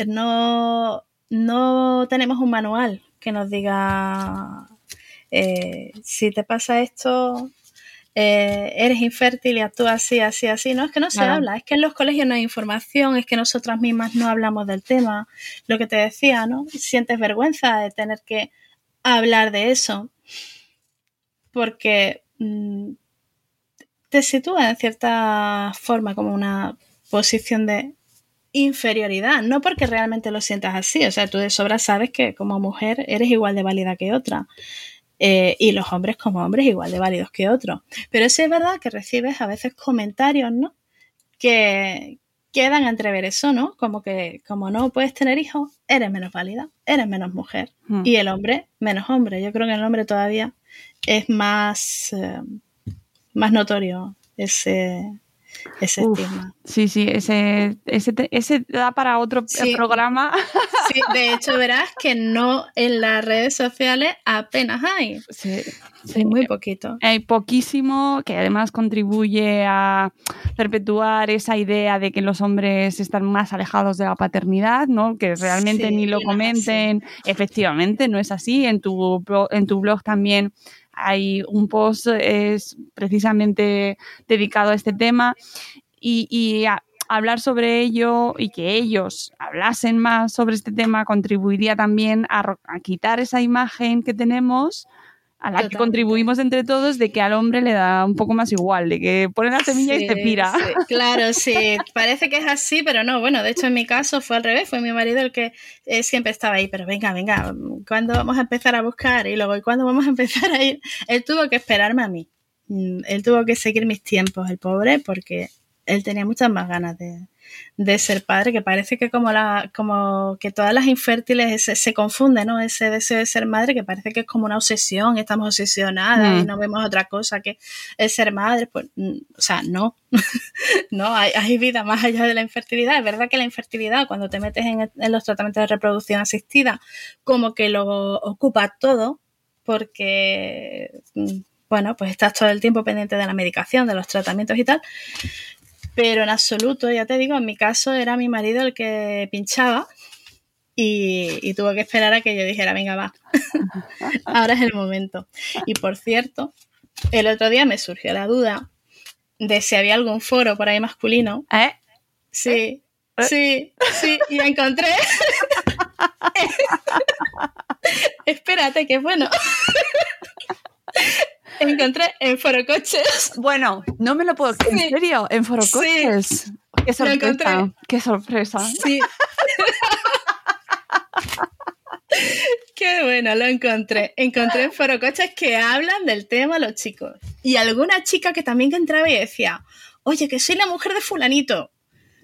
no, no tenemos un manual que nos diga eh, si te pasa esto, eh, eres infértil y actúas así, así, así. No es que no se habla, es que en los colegios no hay información, es que nosotras mismas no hablamos del tema. Lo que te decía, ¿no? Sientes vergüenza de tener que hablar de eso porque mm, te sitúa en cierta forma como una posición de inferioridad, no porque realmente lo sientas así, o sea, tú de sobra sabes que como mujer eres igual de válida que otra, eh, y los hombres como hombres igual de válidos que otros. Pero sí es verdad que recibes a veces comentarios, ¿no? Que quedan a entrever eso, ¿no? Como que como no puedes tener hijos, eres menos válida, eres menos mujer. Hmm. Y el hombre, menos hombre. Yo creo que el hombre todavía es más, eh, más notorio ese, ese Sí, sí, ese, ese, da para otro programa. Sí, de hecho verás que no en las redes sociales apenas hay. Sí, muy poquito. Hay poquísimo que además contribuye a perpetuar esa idea de que los hombres están más alejados de la paternidad, ¿no? Que realmente ni lo comenten. Efectivamente, no es así. En tu, en tu blog también hay un post es precisamente dedicado a este tema y, hablar sobre ello y que ellos hablasen más sobre este tema contribuiría también a, a quitar esa imagen que tenemos a la que contribuimos entre todos de que al hombre le da un poco más igual, de que pone la semilla y te pira. <laughs> claro, sí, parece que es así, pero no, bueno, de hecho en mi caso fue al revés, fue mi marido el que eh, siempre estaba ahí, pero venga, venga, ¿cuándo vamos a empezar a buscar? Y luego, ¿y cuándo vamos a empezar a ir? Él tuvo que esperarme a mí, mm, él tuvo que seguir mis tiempos, el pobre, porque él tenía muchas más ganas de, de ser padre, que parece que como la, como que todas las infértiles se, se confunde, ¿no? Ese deseo de ser madre, que parece que es como una obsesión, estamos obsesionadas y mm. no vemos otra cosa que el ser madre, pues, mm, o sea, no, <laughs> no, hay, hay, vida más allá de la infertilidad. Es verdad que la infertilidad, cuando te metes en, en los tratamientos de reproducción asistida, como que lo ocupa todo, porque mm, bueno, pues estás todo el tiempo pendiente de la medicación, de los tratamientos y tal, pero en absoluto, ya te digo, en mi caso era mi marido el que pinchaba y, y tuvo que esperar a que yo dijera, venga, va, <laughs> ahora es el momento. Y por cierto, el otro día me surgió la duda de si había algún foro por ahí masculino. ¿Eh? Sí, ¿Eh? sí, sí, y encontré. <laughs> <laughs> Espérate, que bueno. Encontré en Forocoches. Bueno, no me lo puedo creer. ¿En serio? ¿En Forocoches? Sí. Qué sorpresa. Qué sorpresa. Sí. <laughs> Qué bueno, lo encontré. Encontré en forocoches que hablan del tema los chicos. Y alguna chica que también que entraba y decía, oye, que soy la mujer de fulanito.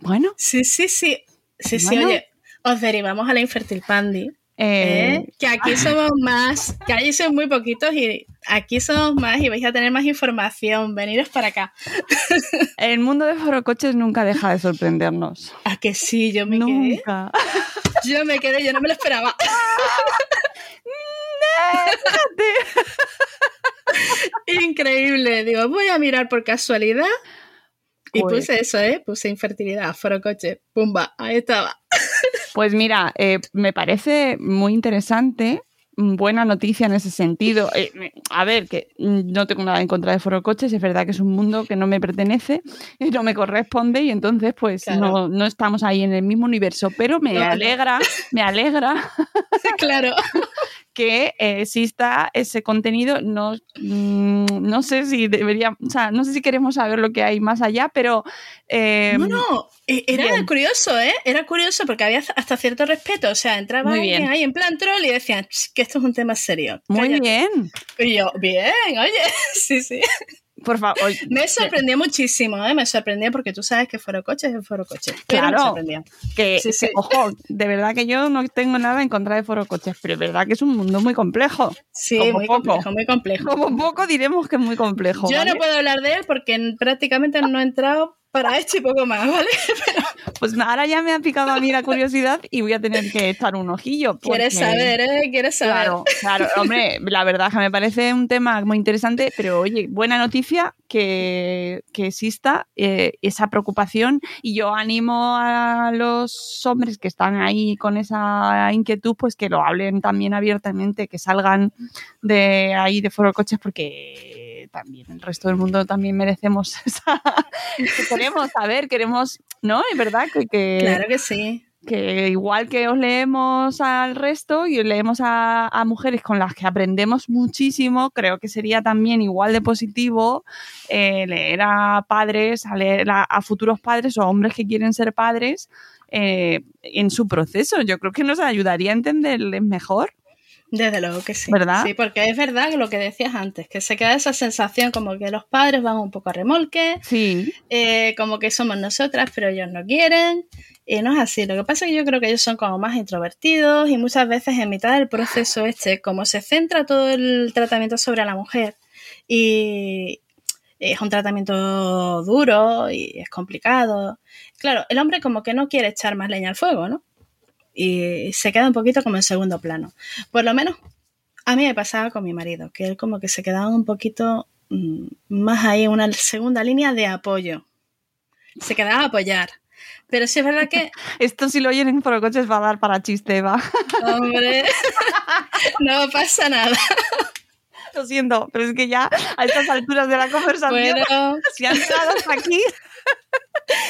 Bueno. Sí, sí, sí. Sí, sí, oye, os derivamos a la infertil pandi. Eh, ¿eh? Que aquí somos más, que allí son muy poquitos y aquí somos más y vais a tener más información. Veniros para acá. <laughs> El mundo de forocoches nunca deja de sorprendernos. ¿A que sí? Yo me nunca. quedé. <laughs> Yo me quedé, yo no me lo esperaba. <laughs> Increíble. Digo, voy a mirar por casualidad. Y puse eso, ¿eh? Puse infertilidad, forocoche, pumba, ahí estaba. Pues mira, eh, me parece muy interesante buena noticia en ese sentido. Eh, a ver, que no tengo nada en contra de Foro Coches, es verdad que es un mundo que no me pertenece y no me corresponde y entonces pues no, no, estamos ahí en el mismo universo, pero me alegra, me alegra. <laughs> claro. <laughs> que exista ese contenido. No, mm, no sé si debería, o sea, no sé si queremos saber lo que hay más allá, pero... Eh, no, no, e, era curioso, ¿eh? Era curioso porque había hasta cierto respeto. O sea, entraba alguien ahí en plan troll y decían que esto es un tema serio. Muy bien. Y yo, bien, oye, <laughs> sí, sí. Por favor. Me sorprendió muchísimo, ¿eh? Me sorprendió porque tú sabes que Foro Coches es Foro Coches. Claro. Que, ojo, de verdad que yo no tengo nada en contra de Foro Coches, pero es verdad que es un mundo muy complejo. Sí, muy complejo, muy complejo. Como poco diremos que es muy complejo. Yo no puedo hablar de él porque prácticamente no he entrado para esto y poco más, ¿vale? <laughs> Pues ahora ya me ha picado a mí la curiosidad y voy a tener que echar un ojillo. Quieres saber, ¿eh? Quieres saber. Claro, claro, hombre, la verdad que me parece un tema muy interesante, pero oye, buena noticia que, exista eh, esa preocupación y yo animo a los hombres que están ahí con esa inquietud, pues que lo hablen también abiertamente, que salgan de ahí de foro coches porque también el resto del mundo también merecemos <laughs> esa... queremos saber, queremos, ¿no? Es verdad que, Claro que sí que igual que os leemos al resto y os leemos a, mujeres con las que aprendemos muchísimo, creo que sería también igual de positivo eh, leer a padres, a leer a, futuros padres o hombres que quieren ser padres eh, en su proceso. Yo creo que nos ayudaría a entenderles mejor. Desde luego que sí. ¿Verdad? Sí, porque es verdad lo que decías antes, que se queda esa sensación como que los padres van un poco a remolque, sí. Eh, como que somos nosotras, pero ellos no quieren. Y no es así. Lo que pasa es que yo creo que ellos son como más introvertidos y muchas veces en mitad del proceso este, como se centra todo el tratamiento sobre la mujer y es un tratamiento duro y es complicado. Claro, el hombre como que no quiere echar más leña al fuego, ¿no? Y se queda un poquito como en segundo plano. Por lo menos a mí me pasaba con mi marido, que él como que se quedaba un poquito mm, más ahí, una segunda línea de apoyo. Se quedaba a apoyar. Pero sí es verdad que... <laughs> Esto si lo oyen en Forocoches va a dar para chiste, va. Hombre, <laughs> no pasa nada. Lo siento, pero es que ya a estas alturas de la conversación, bueno. <laughs> si han llegado hasta aquí,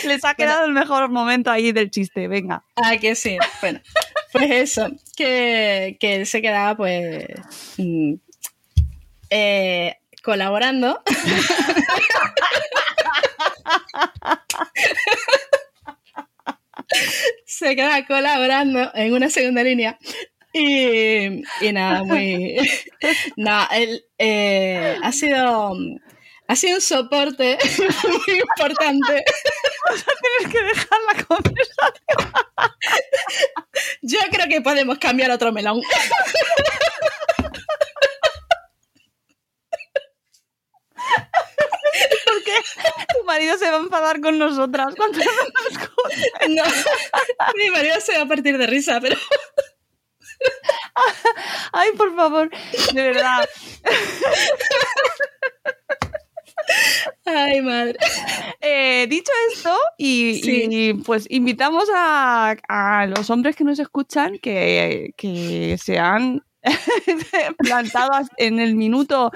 Les ha quedado el mejor momento ahí del chiste, venga. Ah, que sí. Bueno, pues eso, que, él se quedaba pues mm, eh, colaborando. se quedaba colaborando en una segunda línea y, nada, muy. nada, él eh, ha sido ha sido un soporte <laughs> muy importante. Vamos a tener que dejar la conversación. Yo creo que podemos cambiar otro melón. Porque tu marido se va a enfadar con nosotras cuando No, mi marido se va a partir de risa, pero. Ay, por favor, de verdad. Ay, madre. Eh, dicho esto, y, pues invitamos a, los hombres que nos escuchan que, que se han <laughs> plantado en el minuto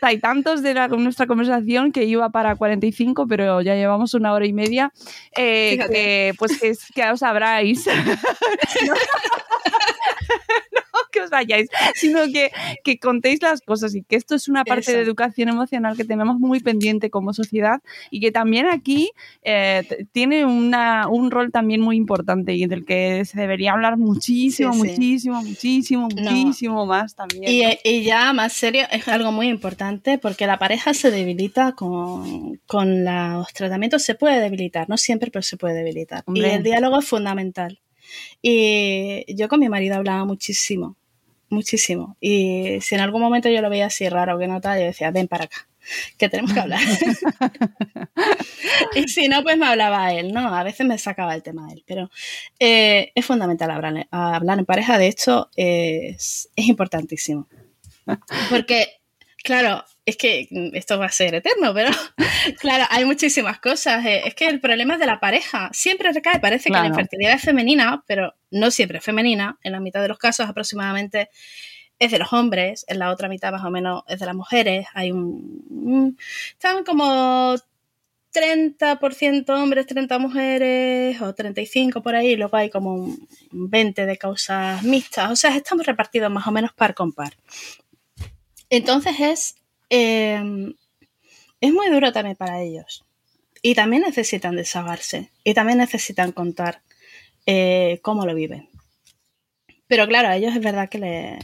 hay tantos de nuestra conversación que iba para 45, pero ya llevamos una hora y media. Eh, que, pues que, que os sabráis. <laughs> os vayáis, sino que, que contéis las cosas y que esto es una parte de educación emocional que tenemos muy pendiente como sociedad y que también aquí eh, tiene una, un rol también muy importante y del que se debería hablar muchísimo, muchísimo, muchísimo, muchísimo más también. Y, y, ya más serio, es algo muy importante porque la pareja se debilita con, con los tratamientos, se puede debilitar, no siempre, pero se puede debilitar. Y el diálogo es fundamental. Y yo con mi marido hablaba muchísimo, muchísimo. Y si en algún momento yo lo veía así raro, que notaba, yo decía, ven para acá, que tenemos que hablar. <laughs> y si no, pues me hablaba él, ¿no? A veces me sacaba el tema de él, pero eh, es fundamental hablar, hablar en pareja, de hecho, es, es importantísimo. Porque, claro, es que esto va a ser eterno, pero <laughs> claro, hay muchísimas cosas. Eh, es que el problema es de la pareja. Siempre recae, parece que la infertilidad es femenina, pero no siempre es femenina. En la mitad de los casos aproximadamente es de los hombres, en la otra mitad más o menos es de las mujeres. Hay un... están como 30% hombres, 30 mujeres o 35 por ahí, luego hay como un 20 de causas mixtas, o sea, estamos repartidos más o menos par con par. Entonces es Em, es muy duro también para ellos. Y también necesitan desahogarse. Y también necesitan contar eh, cómo lo viven. Pero claro, a ellos es verdad que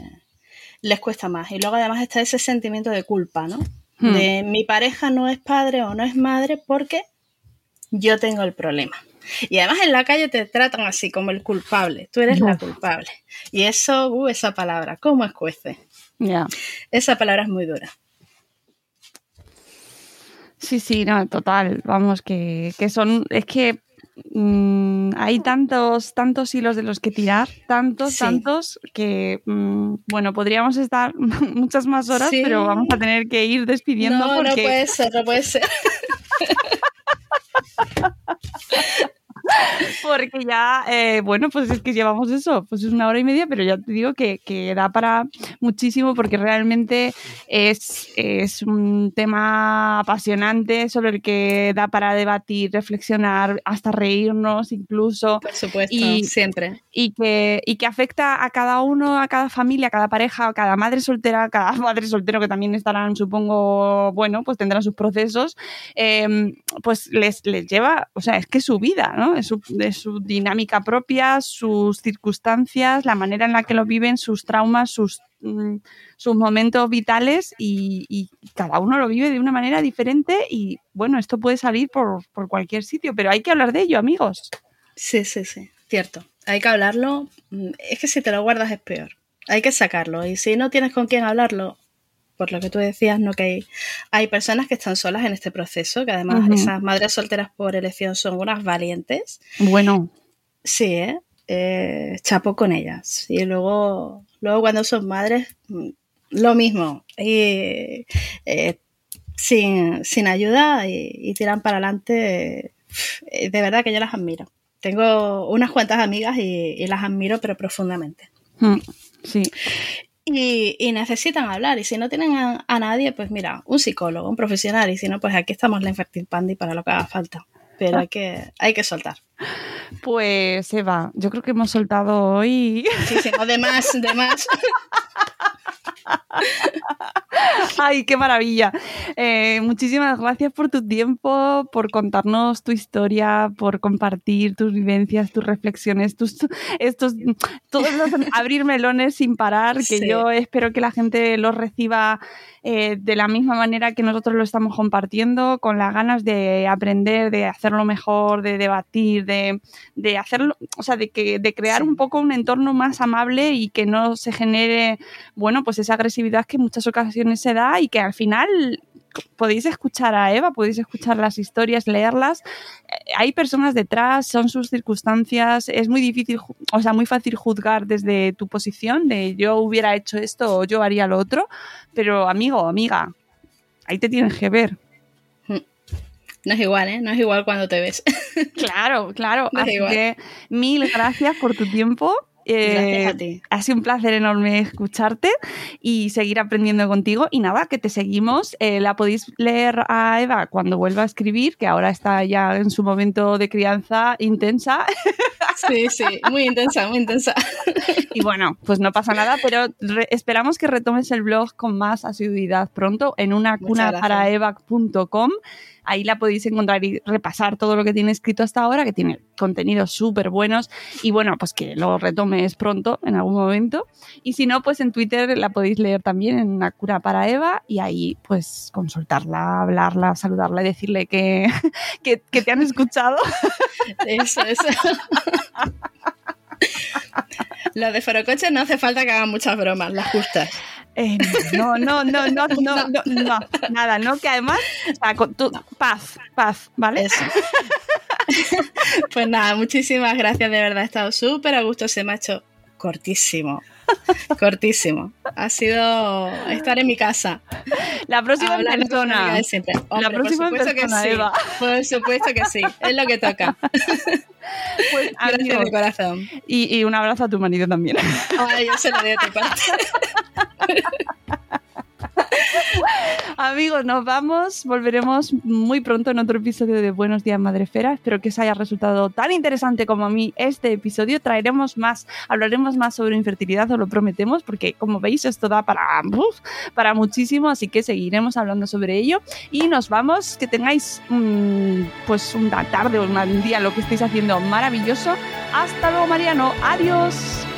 les cuesta más. Y luego además está ese sentimiento de culpa, ¿no? Hmm. De mi pareja no es padre o no es madre porque yo tengo el problema. Y además en la calle te tratan así como el culpable. Tú eres la culpable. Y eso, uh, esa palabra, ¿cómo escuece? Esa palabra es muy dura. Sí, sí, no, total. Vamos, que, son. Es que mm, hay tantos, tantos hilos de los que tirar, tantos, tantos, que mm, bueno, podríamos estar <laughs> muchas más horas, pero vamos a tener que ir despidiendo. No, porque... no puede ser, no puede ser. <laughs> <laughs> Porque ya, eh, bueno, pues es que llevamos eso, pues es una hora y media, pero ya te digo que, que da para muchísimo porque realmente es, es, un tema apasionante sobre el que da para debatir, reflexionar, hasta reírnos incluso. Por supuesto, y, siempre. Y que, y que afecta a cada uno, a cada familia, a cada pareja, a cada madre soltera, a cada <laughs> madre soltero que también estarán, supongo, bueno, pues tendrán sus procesos, em, pues les, les lleva, o sea, es que su vida, ¿no? De su, dinámica propia, sus circunstancias, la manera en la que lo viven, sus traumas, sus, mm, sus momentos vitales y, cada uno lo vive de una manera diferente y bueno, esto puede salir por, por cualquier sitio, pero hay que hablar de ello, amigos. Sí, sí, sí, cierto. Hay que hablarlo. Mm, es que si te lo guardas es peor. Hay que sacarlo. Y si no tienes con quién hablarlo, por lo que tú decías, ¿no? Que hay, personas que están solas en este proceso, que además esas madres solteras por elección son unas valientes. Bueno. Sí, ¿eh? eh chapo con ellas. Y luego, luego cuando son madres, mm, lo mismo. Y, eh, sin, ayuda y, tiran para adelante. Eh, de verdad que yo las admiro. Tengo unas cuantas amigas y, las admiro, pero profundamente. Mm, sí y, necesitan hablar. Y si no tienen a, nadie, pues mira, un psicólogo, un profesional. Y si no, pues aquí estamos la Infertil Pandi para lo que haga falta. Pero hay que, hay que soltar. Pues Eva, yo creo que hemos soltado hoy. Sí, sí, de más, de más. <laughs> <laughs> Ay, qué maravilla. Eh, muchísimas gracias por tu tiempo, por contarnos tu historia, por compartir tus vivencias, tus reflexiones, tus estos todos los <laughs> abrir melones sin parar, que yo espero que la gente los reciba eh, de la misma manera que nosotros lo estamos compartiendo, con las ganas de aprender, de hacerlo mejor, de debatir, de, de hacerlo, o sea, de, que, de crear un poco un entorno más amable y que no se genere, bueno, pues esa agresividad que en muchas ocasiones se da y que al final podéis escuchar a Eva, podéis escuchar las historias, leerlas. Eh, hay personas detrás, son sus circunstancias, es muy difícil, o sea, muy fácil juzgar desde tu posición de yo hubiera hecho esto o yo haría lo otro, pero amigo, amiga, ahí te tienes que ver. No es igual, ¿eh? No es igual cuando te ves. <laughs> Claro, claro. Así que mil gracias por tu tiempo Eh, Gracias a ti. Ha sido un placer enorme escucharte y seguir aprendiendo contigo. Y nada, que te seguimos. Eh, la podéis leer a Eva cuando vuelva a escribir, que ahora está ya en su momento de crianza intensa. <laughs> Sí, sí, muy intensa, muy intensa. <laughs> Y bueno, pues no pasa nada, pero esperamos que retomes el blog con más asiduidad pronto en una cuna para evac.com. Ahí la podéis encontrar y repasar todo lo que tiene escrito hasta ahora, que tiene contenidos súper buenos. Y bueno, pues que lo retomes pronto en algún momento. Y si no, pues en Twitter la podéis leer también en una cura para Eva y ahí pues consultarla, hablarla, saludarla y decirle que, <laughs> que, que te han escuchado. Eso, eso. <laughs> Los de Forocoche no hace falta que hagan muchas bromas, las justas. Eh, no, no, no, no, no, <laughs> no, no, nada, no, que además, o sea, con tu- paz, paz, ¿vale? Eso. <laughs> Pues nada, muchísimas gracias, de verdad, ha estado súper a gusto, se me ha hecho cortísimo. <laughs> Cortísimo. Ha sido estar en mi casa. La próxima hablando persona. de siempre. Hombre, próxima por supuesto persona, que sí. Eva. Por supuesto que sí. Es lo que toca. <laughs> Pues, Gracias amigos, de corazón. y, y un abrazo a tu marido también. Ay, yo se lo doy de tu parte. <laughs> <laughs> Amigos, nos vamos. Volveremos muy pronto en otro episodio de Buenos Días Madrefera. Espero que os haya resultado tan interesante como a mí este episodio. Traeremos más, hablaremos más sobre infertilidad, os lo prometemos, porque como veis esto da para, para muchísimo, así que seguiremos hablando sobre ello. Y nos vamos, que tengáis pues una tarde o un día, lo que estéis haciendo maravilloso. Hasta luego, Mariano. Adiós.